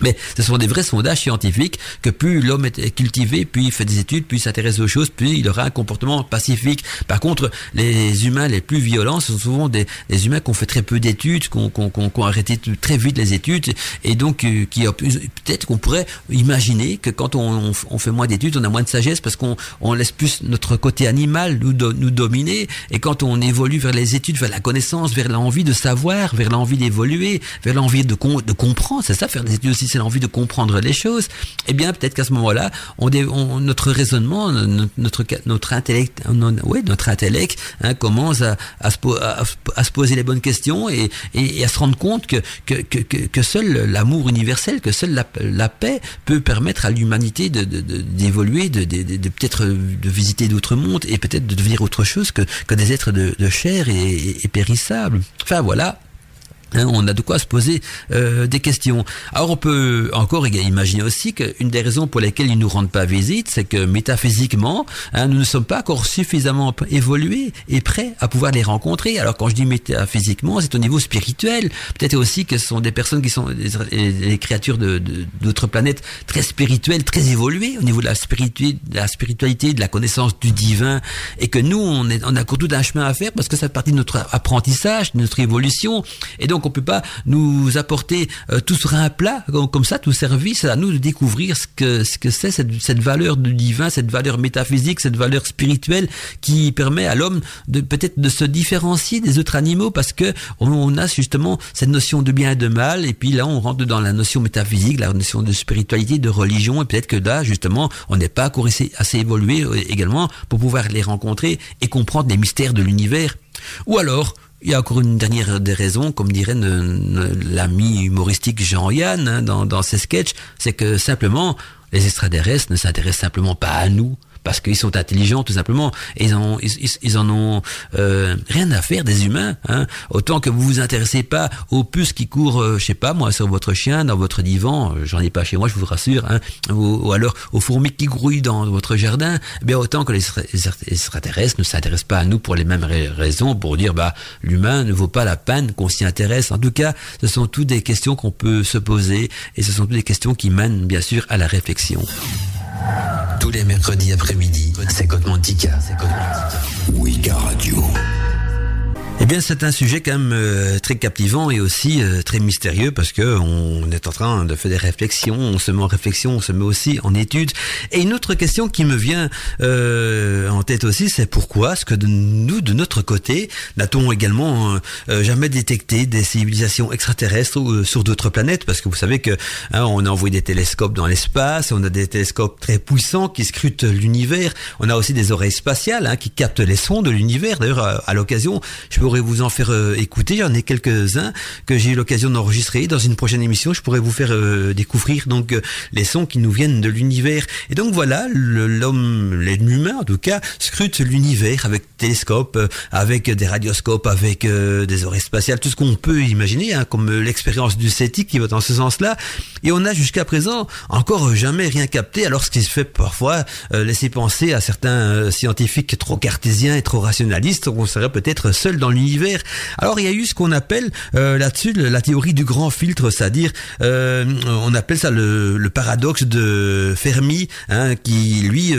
Mais ce sont des vrais sondages scientifiques que plus l'homme est cultivé, puis il fait des études, puis il s'intéresse aux choses, puis il aura un comportement pacifique. Par contre, les humains les plus violents, ce sont souvent des, humains qui ont fait très peu d'études, qui ont, arrêté très vite les études, et donc euh, qui peut-être qu'on pourrait imaginer que quand on, fait moins d'études, on a moins de sagesse parce qu'on on laisse plus notre côté animal nous, nous dominer, et quand on évolue vers les études, vers la connaissance, vers l'envie de savoir, vers l'envie d'évoluer, vers l'envie de, de comprendre, c'est ça faire des études aussi c'est l'envie de comprendre les choses, eh bien peut-être qu'à ce moment-là, notre raisonnement, notre notre intellect, oui, notre intellect hein, commence à, se, poser les bonnes questions et, à se rendre compte que que, que, que seul l'amour universel, que seule la, paix peut permettre à l'humanité d'évoluer, de, peut-être de visiter d'autres mondes et peut-être de devenir autre chose que, que des êtres de, chair et périssables. Enfin voilà. Hein, on a de quoi se poser euh, des questions. Alors on peut encore imaginer aussi qu'une des raisons pour lesquelles ils nous rendent pas visite, c'est que métaphysiquement, hein, nous ne sommes pas encore suffisamment évolués et prêts à pouvoir les rencontrer. Alors quand je dis métaphysiquement, c'est au niveau spirituel. Peut-être aussi que ce sont des personnes qui sont des, créatures de d'autres planètes très spirituelles, très évoluées au niveau de la de la spiritualité, de la connaissance du divin, et que nous on, est, on a encore tout un chemin à faire parce que ça fait partie de notre apprentissage, de notre évolution, et donc on peut pas nous apporter euh, tout sur un plat comme ça, tout service. à nous de découvrir ce que ce que c'est cette, valeur du divin, cette valeur métaphysique, cette valeur spirituelle qui permet à l'homme de peut-être de se différencier des autres animaux parce que on, a justement cette notion de bien et de mal et puis là on rentre dans la notion métaphysique, la notion de spiritualité, de religion et peut-être que là justement on n'est pas assez évolué euh, également pour pouvoir les rencontrer et comprendre les mystères de l'univers. Ou alors, il y a encore une dernière des raisons, comme dirait l'ami humoristique Jean-Yann hein, dans, dans ses sketchs, c'est que simplement, les extraterrestres ne s'intéressent simplement pas à nous, parce qu'ils sont intelligents tout simplement. Ils, ont, ils, en ont euh, rien à faire des humains. Hein. Autant que vous vous intéressez pas aux puces qui courent, euh, je sais pas moi, sur votre chien, dans votre divan. Euh, j'en ai pas chez moi, je vous rassure. Hein, ou, alors aux fourmis qui grouillent dans votre jardin. Eh bien autant que les extraterrestres ne s'intéressent pas à nous pour les mêmes raisons, pour dire bah l'humain ne vaut pas la peine qu'on s'y intéresse. En tout cas, ce sont toutes des questions qu'on peut se poser et ce sont toutes des questions qui mènent bien sûr à la réflexion. Tous les mercredis après-midi, c'est Côte Mantica. Oui, Radio. Eh bien, c'est un sujet quand même euh, très captivant et aussi euh, très mystérieux parce que on est en train de faire des réflexions, on se met en réflexion, on se met aussi en étude. Et une autre question qui me vient euh, en tête aussi, c'est pourquoi est-ce que nous, de notre côté, n'a-t-on également jamais détecté des civilisations extraterrestres sur d'autres planètes? Parce que vous savez que hein, on a envoyé des télescopes dans l'espace, on a des télescopes très puissants qui scrutent l'univers. On a aussi des oreilles spatiales hein, qui captent les sons de l'univers. D'ailleurs, à, l'occasion, je peux pourrais vous en faire écouter. J'en ai quelques-uns que j'ai eu l'occasion d'enregistrer. Dans une prochaine émission, je pourrais vous faire découvrir donc les sons qui nous viennent de l'univers. Et donc voilà, l'homme, l'humain en tout cas, scrute l'univers avec télescope, avec des radioscopes, avec des oreilles spatiales, tout ce qu'on peut imaginer, hein, comme l'expérience du SETI qui va dans ce sens-là. Et on a jusqu'à présent encore jamais rien capté, alors ce qui se fait parfois euh, laisser penser à certains euh, scientifiques trop cartésiens et trop rationalistes qu'on serait peut-être seul dans l'univers. Alors il y a eu ce qu'on appelle euh, là-dessus la théorie du grand filtre, c'est-à-dire on appelle ça le, paradoxe de Fermi, hein, qui lui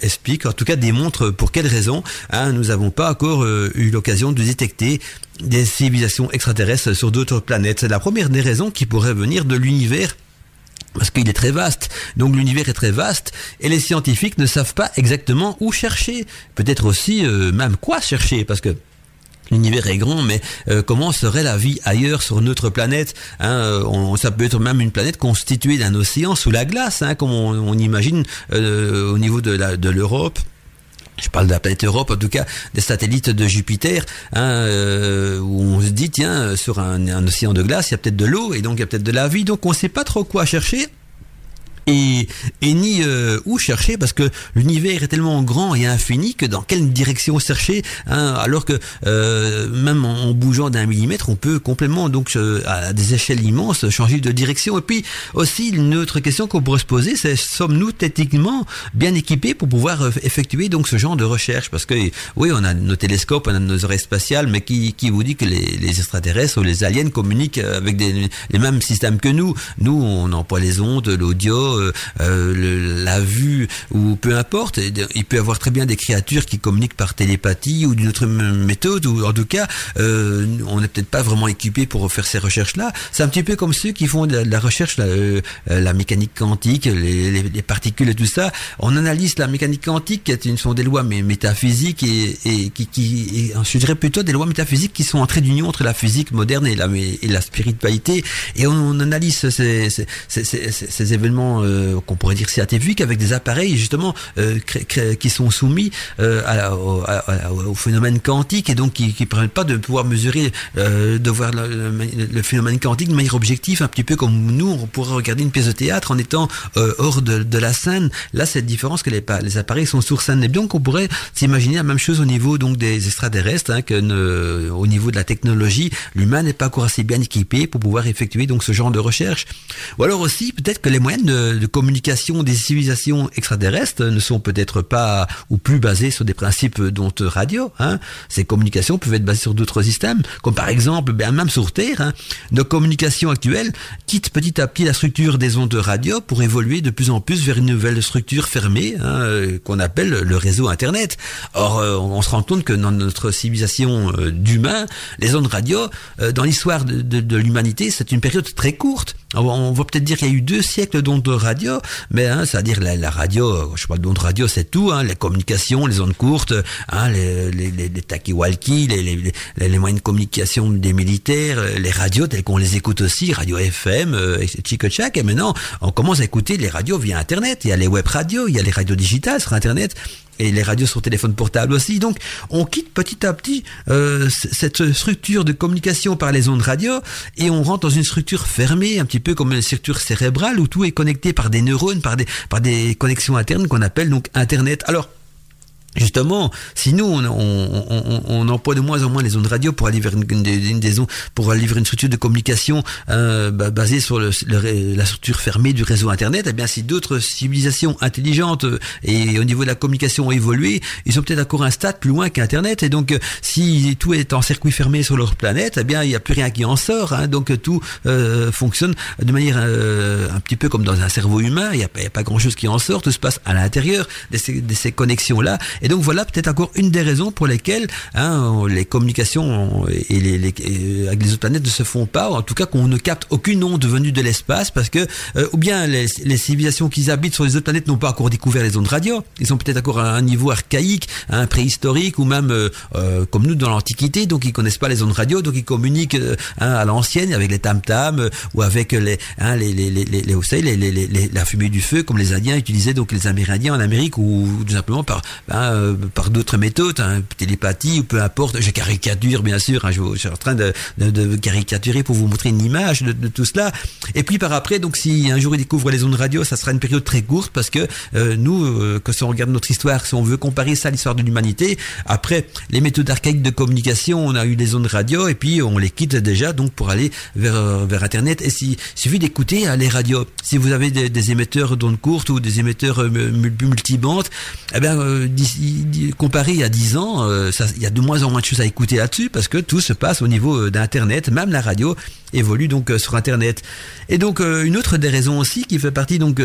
explique, en tout cas démontre pour quelles raisons hein, nous n'avons pas encore eu l'occasion de détecter des civilisations extraterrestres sur d'autres planètes. C'est la première des raisons qui pourrait venir de l'univers parce qu'il est très vaste. Donc l'univers est très vaste et les scientifiques ne savent pas exactement où chercher. Peut-être aussi euh, même quoi chercher parce que L'univers est grand, mais euh, comment serait la vie ailleurs sur notre planète hein, euh, on, Ça peut être même une planète constituée d'un océan sous la glace, hein, comme on, imagine au niveau de l'Europe. Je parle de la planète Europe, en tout cas des satellites de Jupiter, hein, euh, où on se dit, tiens, sur un, un océan de glace, il y a peut-être de l'eau, et donc il y a peut-être de la vie, donc on ne sait pas trop quoi chercher et, ni euh, où chercher parce que l'univers est tellement grand et infini que dans quelle direction chercher hein, alors que euh, même en, bougeant d'un millimètre on peut complètement donc euh, à des échelles immenses changer de direction. Et puis aussi une autre question qu'on pourrait se poser c'est sommes-nous techniquement bien équipés pour pouvoir effectuer donc ce genre de recherche? Parce que oui on a nos télescopes on a nos oreilles spatiales mais qui, qui vous dit que les, les extraterrestres ou les aliens communiquent avec des, les mêmes systèmes que nous? Nous on emploie les ondes l'audio euh, euh, la vue ou peu importe. Il peut y avoir très bien des créatures qui communiquent par télépathie ou d'une autre méthode ou en tout cas euh, on n'est peut-être pas vraiment équipé pour faire ces recherches-là. C'est un petit peu comme ceux qui font de la, recherche, la, mécanique quantique, les, particules et tout ça. On analyse la mécanique quantique qui une, sont des lois métaphysiques et, qui, je dirais plutôt des lois métaphysiques qui sont en trait d'union entre la physique moderne et la, la spiritualité. Et on, analyse ces événements euh, qu'on pourrait dire scientifique avec des appareils justement euh, qui sont soumis euh, au, phénomène quantique et donc qui ne permettent pas de pouvoir mesurer, de voir le, phénomène quantique de manière objective, un petit peu comme nous, on pourrait regarder une pièce de théâtre en étant hors de, la scène. Là, cette différence que les, les appareils sont sur scène. Et donc, on pourrait s'imaginer la même chose au niveau donc des extraterrestres, hein, au niveau de la technologie, l'humain n'est pas encore assez bien équipé pour pouvoir effectuer donc ce genre de recherche. Ou alors aussi, peut-être que les moyens de, de communication des civilisations extraterrestres ne sont peut-être pas ou plus basées sur des principes d'onde radio. Hein. Ces communications peuvent être basées sur d'autres systèmes, comme par exemple, ben, même sur Terre, hein, nos communications actuelles quittent petit à petit la structure des ondes radio pour évoluer de plus en plus vers une nouvelle structure fermée hein, euh, qu'on appelle le réseau Internet. Or, euh, on se rend compte que dans notre civilisation euh, d'humains, les ondes radio, dans l'histoire de l'humanité, c'est une période très courte. On va peut-être dire qu'il y a eu deux siècles d'ondes radio, mais hein, c'est-à-dire la, la, radio, je parle d'ondes radio, c'est tout, hein, les communications, les ondes courtes, hein, les, les, les, les les, les, les, moyens de communication des militaires, les radios telles qu'on les écoute aussi, radio FM, euh, chic et maintenant on commence à écouter les radios via Internet, il y a les web radios, il y a les radios digitales sur Internet, et les radios sur téléphone portable aussi. Donc on quitte petit à petit euh, cette structure de communication par les ondes radio et on rentre dans une structure fermée, un petit peu comme une structure cérébrale où tout est connecté par des neurones, par des, par des connexions internes qu'on appelle donc Internet. Alors Justement, si nous on, on, on, on, emploie de moins en moins les ondes radio pour aller vers une, une, des pour aller vers une structure de communication euh, basée sur le, la structure fermée du réseau internet, eh bien si d'autres civilisations intelligentes euh, et au niveau de la communication ont évolué, ils sont peut-être encore un stade plus loin qu'internet. Et donc euh, si tout est en circuit fermé sur leur planète, eh bien il n'y a plus rien qui en sort, hein, donc tout euh, fonctionne de manière euh, un petit peu comme dans un cerveau humain, il n'y a, a, pas grand-chose qui en sort, tout se passe à l'intérieur de ces, de ces connexions là et donc voilà peut-être encore une des raisons pour lesquelles hein, les communications et les, les, avec les autres planètes ne se font pas, ou en tout cas qu'on ne capte aucune onde venue de l'espace, parce que euh, ou bien les, les, civilisations qui habitent sur les autres planètes n'ont pas encore découvert les ondes radio, ils sont peut-être encore à un niveau archaïque, un préhistorique, ou même euh, euh, comme nous dans l'Antiquité, donc ils connaissent pas les ondes radio, donc ils communiquent hein, à l'ancienne avec les tam-tams ou avec les, hein, les, les, les, les, les, les, la fumée du feu, comme les Indiens utilisaient donc les Amérindiens en Amérique, ou, tout simplement par hein, hein, par d'autres méthodes, hein, télépathie ou peu importe. Je caricature bien sûr, hein, je, suis en train de, de, caricaturer pour vous montrer une image de, tout cela. Et puis par après, donc si un jour ils découvrent les ondes radio, ça sera une période très courte parce que euh, nous, euh, si on regarde notre histoire, si on veut comparer ça à l'histoire de l'humanité, après les méthodes archaïques de communication, on a eu les ondes radio et puis on les quitte déjà donc pour aller vers euh, Internet. Et si, il suffit d'écouter les radios. Si vous avez des, émetteurs d'ondes courtes ou des émetteurs multibandes, eh bien, comparé à 10 ans, il y a de moins en moins de choses à écouter là-dessus parce que tout se passe au niveau d'Internet, même la radio évolue donc sur Internet. Et donc une autre des raisons aussi qui fait partie donc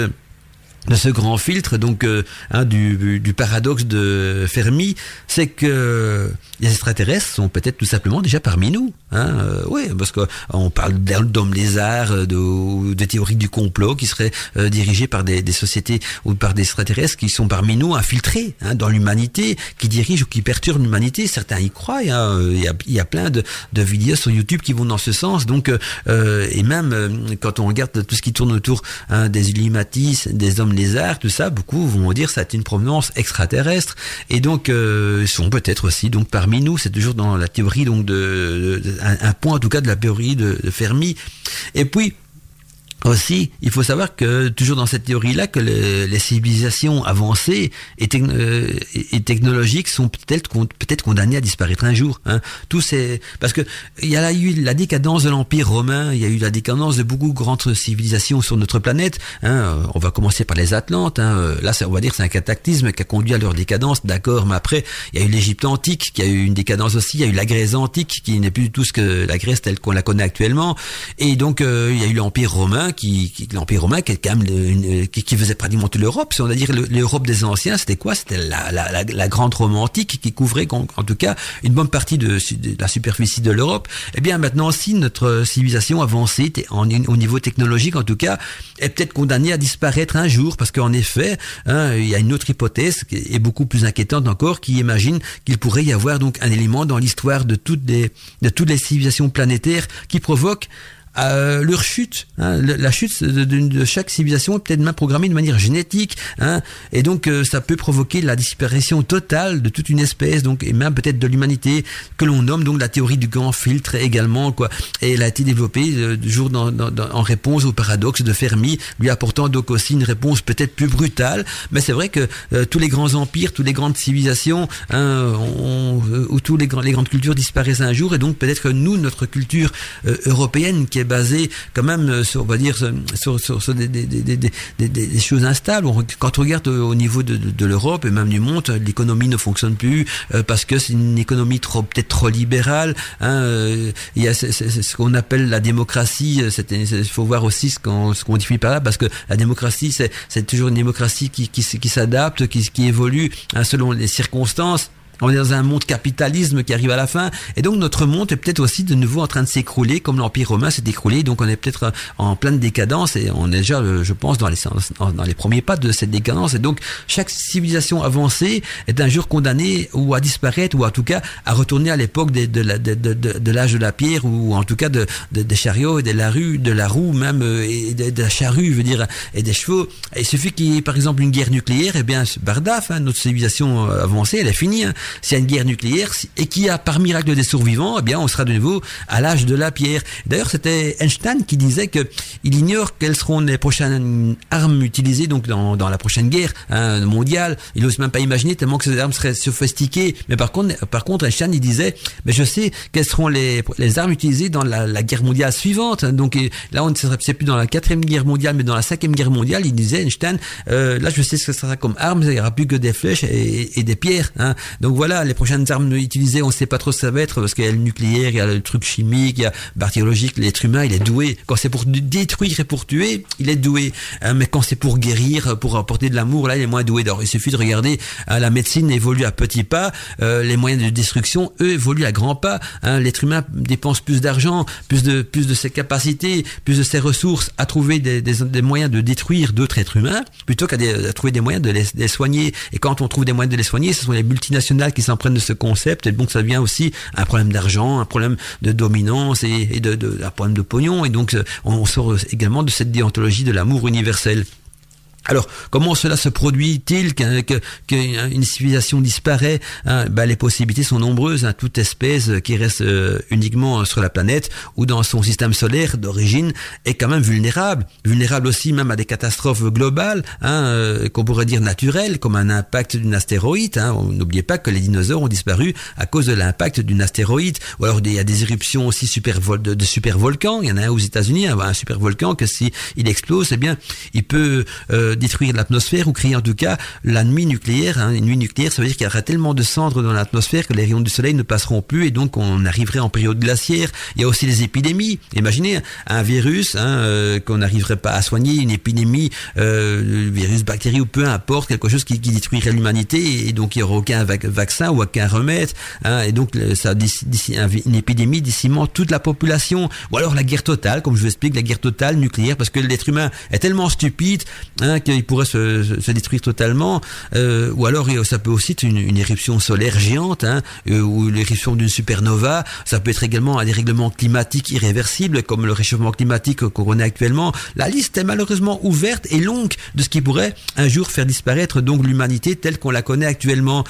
de ce grand filtre, donc euh, hein, du, du, paradoxe de Fermi, c'est que les extraterrestres sont peut-être tout simplement déjà parmi nous. Hein, euh, oui, parce qu'on parle d'hommes lézards, euh, de, de théories du complot qui seraient euh, dirigées par des, des, sociétés ou par des extraterrestres qui sont parmi nous infiltrés hein, dans l'humanité, qui dirigent ou qui perturbent l'humanité. Certains y croient. Hein, il, y a, il y a plein de, de, vidéos sur YouTube qui vont dans ce sens. Donc, euh, et même quand on regarde tout ce qui tourne autour hein, des Illuminatis, des hommes lézards, tout ça, beaucoup vont dire ça a une provenance extraterrestre. Et donc, ils sont peut-être aussi donc par parmi nous, c'est toujours dans la théorie donc de, un, point en tout cas de la théorie de, de Fermi. Et puis aussi, il faut savoir que toujours dans cette théorie-là, que les civilisations avancées et, euh, technologiques sont peut-être peut-être condamnées à disparaître un jour. Hein. Tout c'est parce que il y a eu la décadence de l'empire romain, il y a eu la décadence de beaucoup de grandes civilisations sur notre planète. Hein. On va commencer par les Atlantes. Hein. Là, on va dire c'est un cataclysme qui a conduit à leur décadence, d'accord. Mais après, il y a eu l'Égypte antique qui a eu une décadence aussi. Il y a eu la Grèce antique qui n'est plus du tout ce que la Grèce telle qu'on la connaît actuellement. Et donc, euh, il y a eu l'empire romain qui, l'Empire romain, qui, quand même qui, qui, faisait pratiquement toute l'Europe. Si on va dire l'Europe des anciens, c'était quoi? C'était la, la, la, grande romantique qui couvrait en, tout cas une bonne partie de, de la superficie de l'Europe. Eh bien maintenant, si notre civilisation avancée, au niveau technologique en tout cas, est peut-être condamnée à disparaître un jour, parce qu'en effet, hein, il y a une autre hypothèse qui est beaucoup plus inquiétante encore, qui imagine qu'il pourrait y avoir donc un élément dans l'histoire de toutes les de toutes les civilisations planétaires qui provoque euh, leur chute, hein, la chute de, chaque civilisation est peut-être même programmée de manière génétique, hein, et donc euh, ça peut provoquer la disparition totale de toute une espèce, donc et même peut-être de l'humanité, que l'on nomme donc la théorie du grand filtre également, quoi. Et elle a été développée euh, jour dans, dans, en réponse au paradoxe de Fermi, lui apportant donc aussi une réponse peut-être plus brutale, mais c'est vrai que euh, tous les grands empires, toutes les grandes civilisations, hein, ou tous les, les grandes cultures disparaissent un jour, et donc peut-être que nous, notre culture européenne qui basé quand même euh, sur, on va dire, sur, des, choses instables. Quand on regarde euh, au niveau de, l'Europe et même du monde, l'économie ne fonctionne plus euh, parce que c'est une économie trop peut-être trop libérale. Hein, il y a ce, qu'on appelle la démocratie. Il faut voir aussi ce qu'on ce qu'on définit par là, parce que la démocratie, c'est toujours une démocratie qui, s'adapte, qui, qui évolue hein, selon les circonstances. On est dans un monde capitalisme qui arrive à la fin, et donc notre monde est peut-être aussi de nouveau en train de s'écrouler, comme l'Empire romain s'est écroulé. Donc on est peut-être euh, en pleine décadence, et on est déjà, euh, je pense, dans les dans les premiers pas de cette décadence. Et donc chaque civilisation avancée est un jour condamnée ou à disparaître, ou en tout cas à retourner à l'époque de, l'âge de la pierre, ou en tout cas de, des chariots et de la rue, de la roue même, euh, et de, la charrue, je veux dire, et des chevaux. Et il suffit qu'il y ait par exemple une guerre nucléaire, et eh bien bardaf, hein, notre civilisation avancée, elle est finie. Hein s'il y a une guerre nucléaire et qu'il y a par miracle des survivants, eh bien on sera de nouveau à l'âge de la pierre. D'ailleurs, c'était Einstein qui disait que il ignore quelles seront les prochaines armes utilisées donc dans, dans la prochaine guerre hein, mondiale. Il n'ose même pas imaginer tellement que ces armes seraient sophistiquées. Mais par contre, par contre, Einstein disait, mais je sais quelles seront les, les armes utilisées dans la, guerre mondiale suivante. Donc là, on ne serait plus dans la quatrième guerre mondiale, mais dans la cinquième guerre mondiale. Il disait Einstein, euh, là je sais ce que ça sera comme armes, il n'y aura plus que des flèches et, et des pierres. Hein. Donc voilà, les prochaines armes utilisées, on ne sait pas trop ce que ça va être parce qu'il y a le nucléaire, il y a le truc chimique, il y a bactériologique, l'être humain, il est doué. Quand c'est pour détruire et pour tuer, il est doué. Hein, mais quand c'est pour guérir, pour apporter de l'amour, là, il est moins doué. Alors, il suffit de regarder, hein, la médecine évolue à petits pas, euh, les moyens de destruction, eux, évoluent à grands pas. Hein, l'être humain dépense plus d'argent, plus de plus de ses capacités, plus de ses ressources à trouver des, moyens de détruire d'autres êtres humains, plutôt qu'à trouver des moyens de les, les, soigner. Et quand on trouve des moyens de les soigner, ce sont les multinationales qui s'en prennent de ce concept. Et donc ça vient aussi un problème d'argent, un problème de dominance et, de, un problème de pognon. Et donc on sort également de cette déontologie de l'amour universel. Alors, comment cela se produit-il qu'une civilisation disparaît hein? ben, Les possibilités sont nombreuses. Hein. Toute espèce qui reste euh, uniquement sur la planète ou dans son système solaire d'origine est quand même vulnérable. Vulnérable aussi même à des catastrophes globales, hein, euh, qu'on pourrait dire naturelles, comme un impact d'une astéroïde. Hein. N'oubliez pas que les dinosaures ont disparu à cause de l'impact d'une astéroïde. Ou alors il y a des éruptions aussi super de, de super volcans. Il y en a un aux États-Unis, un, super volcan que si il explose, eh bien, il peut euh, détruire l'atmosphère ou créer en tout cas la nuit nucléaire. Hein. Une nuit nucléaire, ça veut dire qu'il y aura tellement de cendres dans l'atmosphère que les rayons du soleil ne passeront plus et donc on arriverait en période glaciaire. Il y a aussi les épidémies. Imaginez un virus hein, euh, qu'on n'arriverait pas à soigner, une épidémie, euh, virus, bactérie ou peu importe, quelque chose qui, qui détruirait l'humanité et donc il n'y aura aucun vaccin ou aucun remède. Hein, et donc ça, une épidémie décimant toute la population. Ou alors la guerre totale, comme je vous explique, la guerre totale nucléaire, parce que l'être humain est tellement stupide hein, qu'il pourrait se, se, détruire totalement. Euh, ou alors ça peut aussi être une, éruption solaire géante, hein, euh, ou l'éruption d'une supernova. Ça peut être également un dérèglement climatique irréversible, comme le réchauffement climatique qu'on connaît actuellement. La liste est malheureusement ouverte et longue de ce qui pourrait un jour faire disparaître donc l'humanité telle qu'on la connaît actuellement.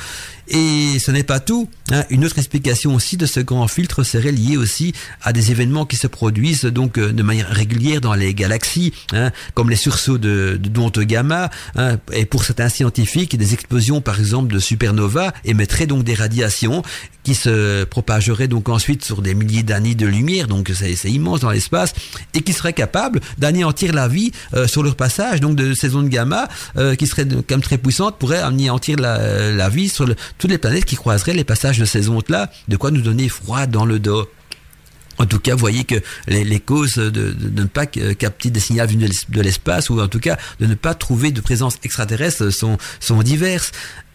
Et ce n'est pas tout. Hein. Une autre explication aussi de ce grand filtre serait liée aussi à des événements qui se produisent donc euh, de manière régulière dans les galaxies, hein, comme les sursauts de, de gamma. Hein. Et pour certains scientifiques, des explosions par exemple de supernovas émettraient donc des radiations qui se propageraient donc ensuite sur des milliers d'années de lumière, donc c'est immense dans l'espace, et qui seraient capables d'anéantir la vie euh, sur leur passage, donc de ces ondes gamma, euh, qui seraient même très puissantes, pourraient anéantir la, vie sur toutes les planètes qui croiseraient les passages de ces ondes-là, de quoi nous donner froid dans le dos. En tout cas, vous voyez que les, causes de, ne pas capter des signaux venus de l'espace, ou en tout cas de ne pas trouver de présence extraterrestre, sont, diverses.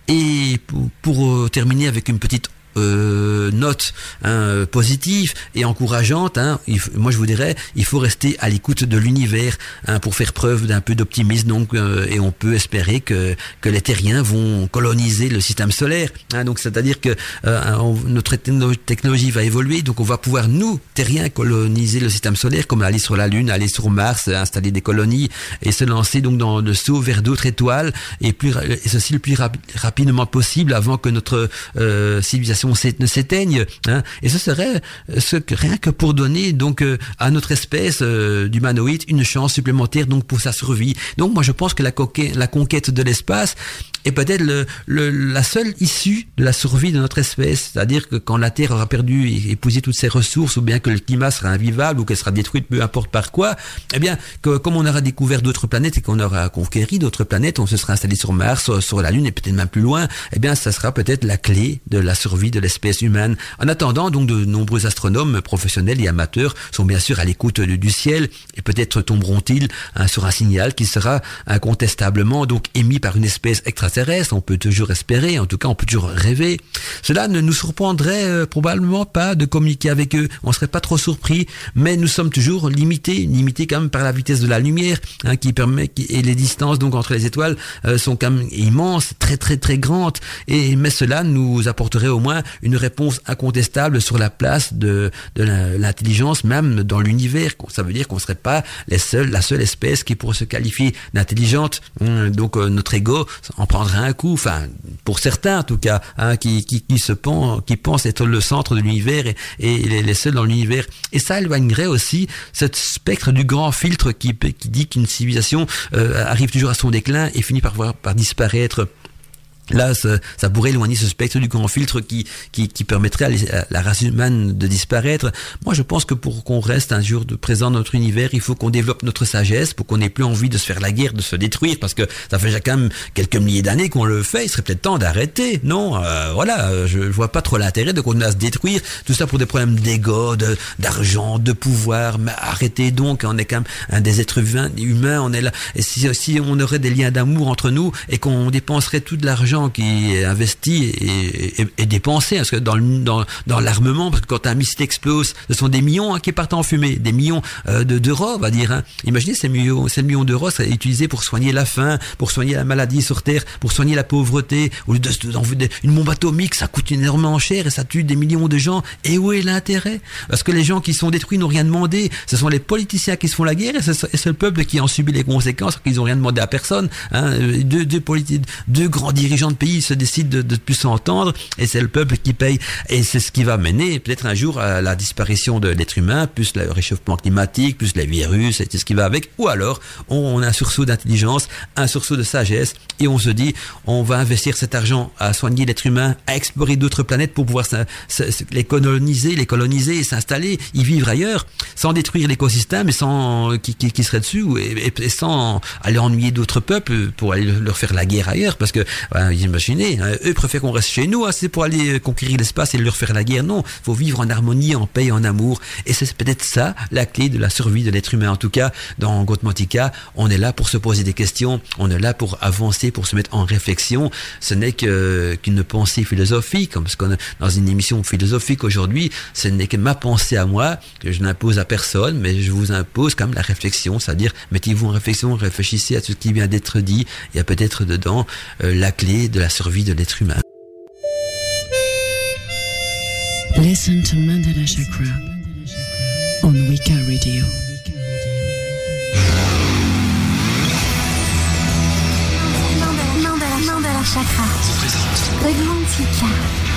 Et pour, pour euh, terminer avec une petite euh, note hein, positive et encourageante, hein, moi je vous dirais, il faut rester à l'écoute de l'univers hein, pour faire preuve d'un peu d'optimisme. Donc, euh, et on peut espérer que, que les terriens vont coloniser le système solaire. Hein, donc, c'est-à-dire que euh, notre technologie va évoluer, donc on va pouvoir nous terriens coloniser le système solaire, comme aller sur la Lune, aller sur Mars, installer des colonies et se lancer donc dans le saut vers d'autres étoiles et plus et ceci le plus rapidement possible avant que notre euh, civilisation ne s'éteigne. Hein, et ce serait euh, rien que pour donner donc euh, à notre espèce euh, d'humanoïde une chance supplémentaire donc pour sa survie. Donc moi je pense que la, la conquête de l'espace est peut-être le, la seule issue de la survie de notre espèce. C'est-à-dire que quand la Terre aura perdu et épousé toutes ses ressources, ou bien que le climat sera invivable, ou qu'elle sera détruite, peu importe par quoi, eh bien, que, comme on aura découvert d'autres planètes et qu'on aura conquéri d'autres planètes, on se sera installé sur Mars, sur, la Lune et peut-être même plus loin, eh bien, ça sera peut-être la clé de la survie de l'espèce humaine. En attendant, donc, de nombreux astronomes professionnels et amateurs sont bien sûr à l'écoute du ciel et peut-être tomberont-ils hein, sur un signal qui sera incontestablement donc émis par une espèce extra on peut toujours espérer, en tout cas on peut toujours rêver. Cela ne nous surprendrait euh, probablement pas de communiquer avec eux, on serait pas trop surpris, mais nous sommes toujours limités, limités quand même par la vitesse de la lumière, hein, qui permet et les distances donc entre les étoiles euh, sont quand même immenses, très très très grandes, et mais cela nous apporterait au moins une réponse incontestable sur la place de, de l'intelligence même dans l'univers. Ça veut dire qu'on serait pas les seuls, la seule espèce qui pourrait se qualifier d'intelligente. Hum, donc euh, notre ego en prend un coup, enfin pour certains en tout cas, hein, qui, qui, qui, se pensent, qui être le centre de l'univers et, et, les seuls dans l'univers. Et ça éloignerait aussi ce spectre du grand filtre qui, qui dit qu'une civilisation euh, arrive toujours à son déclin et finit par, par disparaître. Là, ça, ça, pourrait éloigner ce spectre du grand filtre qui, qui, qui permettrait à, la race humaine de disparaître. Moi, je pense que pour qu'on reste un jour de présent dans notre univers, il faut qu'on développe notre sagesse, pour qu'on n'ait plus envie de se faire la guerre, de se détruire, parce que ça fait déjà quand même quelques milliers d'années qu'on le fait. Il serait peut-être temps d'arrêter. Non, euh, voilà, je, vois pas trop l'intérêt de qu'on à se détruire. Tout ça pour des problèmes d'ego, d'argent, de, pouvoir. Mais arrêtez donc. On est quand même un des êtres humains. humains on est là. Et si, si on aurait des liens d'amour entre nous et qu'on dépenserait tout de l'argent qui est investi et, et, dépensé, parce que dans, dans, l'armement, parce que quand un missile explose, ce sont des millions hein, qui partent en fumée, des millions euh, d'euros, on va dire. Hein. Imaginez ces millions, ces millions d'euros seraient utilisés pour soigner la faim, pour soigner la maladie sur Terre, pour soigner la pauvreté. Au lieu de, une bombe atomique, ça coûte énormément cher et ça tue des millions de gens. Et où est l'intérêt? Parce que les gens qui sont détruits n'ont rien demandé. Ce sont les politiciens qui se font la guerre et c'est le peuple qui en subit les conséquences, qu'ils n'ont rien demandé à personne. Hein. Deux, deux grands dirigeants de pays se décident de, de plus s'entendre et c'est le peuple qui paye. Et c'est ce qui va mener peut-être un jour à la disparition de l'être humain, plus le réchauffement climatique, plus les virus, et tout ce qui va avec. Ou alors, on a un sursaut d'intelligence, un sursaut de sagesse, et on se dit, on va investir cet argent à soigner l'être humain, à explorer d'autres planètes pour pouvoir les coloniser, les coloniser et s'installer, y vivre ailleurs, sans détruire l'écosystème et sans qui, qui, serait dessus et, sans aller ennuyer d'autres peuples pour aller leur faire la guerre ailleurs, parce que ben, imaginez, hein, eux préfèrent qu'on reste chez nous, hein, c'est pour aller conquérir l'espace et leur faire la guerre. Non, faut vivre en harmonie, en paix, en amour, et c'est peut-être ça la clé de la survie de l'être humain. En tout cas, dans Gotmantica, on est là pour se poser des questions, on est là pour avancer, pour se mettre en réflexion. Ce n'est qu'une pensée philosophique, parce qu'on est dans une émission philosophique aujourd'hui, ce n'est que ma pensée à moi, que je n'impose à personne, mais je vous impose comme la réflexion, c'est-à-dire mettez-vous en réflexion, réfléchissez à ce qui vient d'être dit, il y a peut-être dedans euh, la clé de la survie de l'être humain. Listen to Mandala Chakra on Wika Radio. Mandala, Mandala Chakra. Augmentica.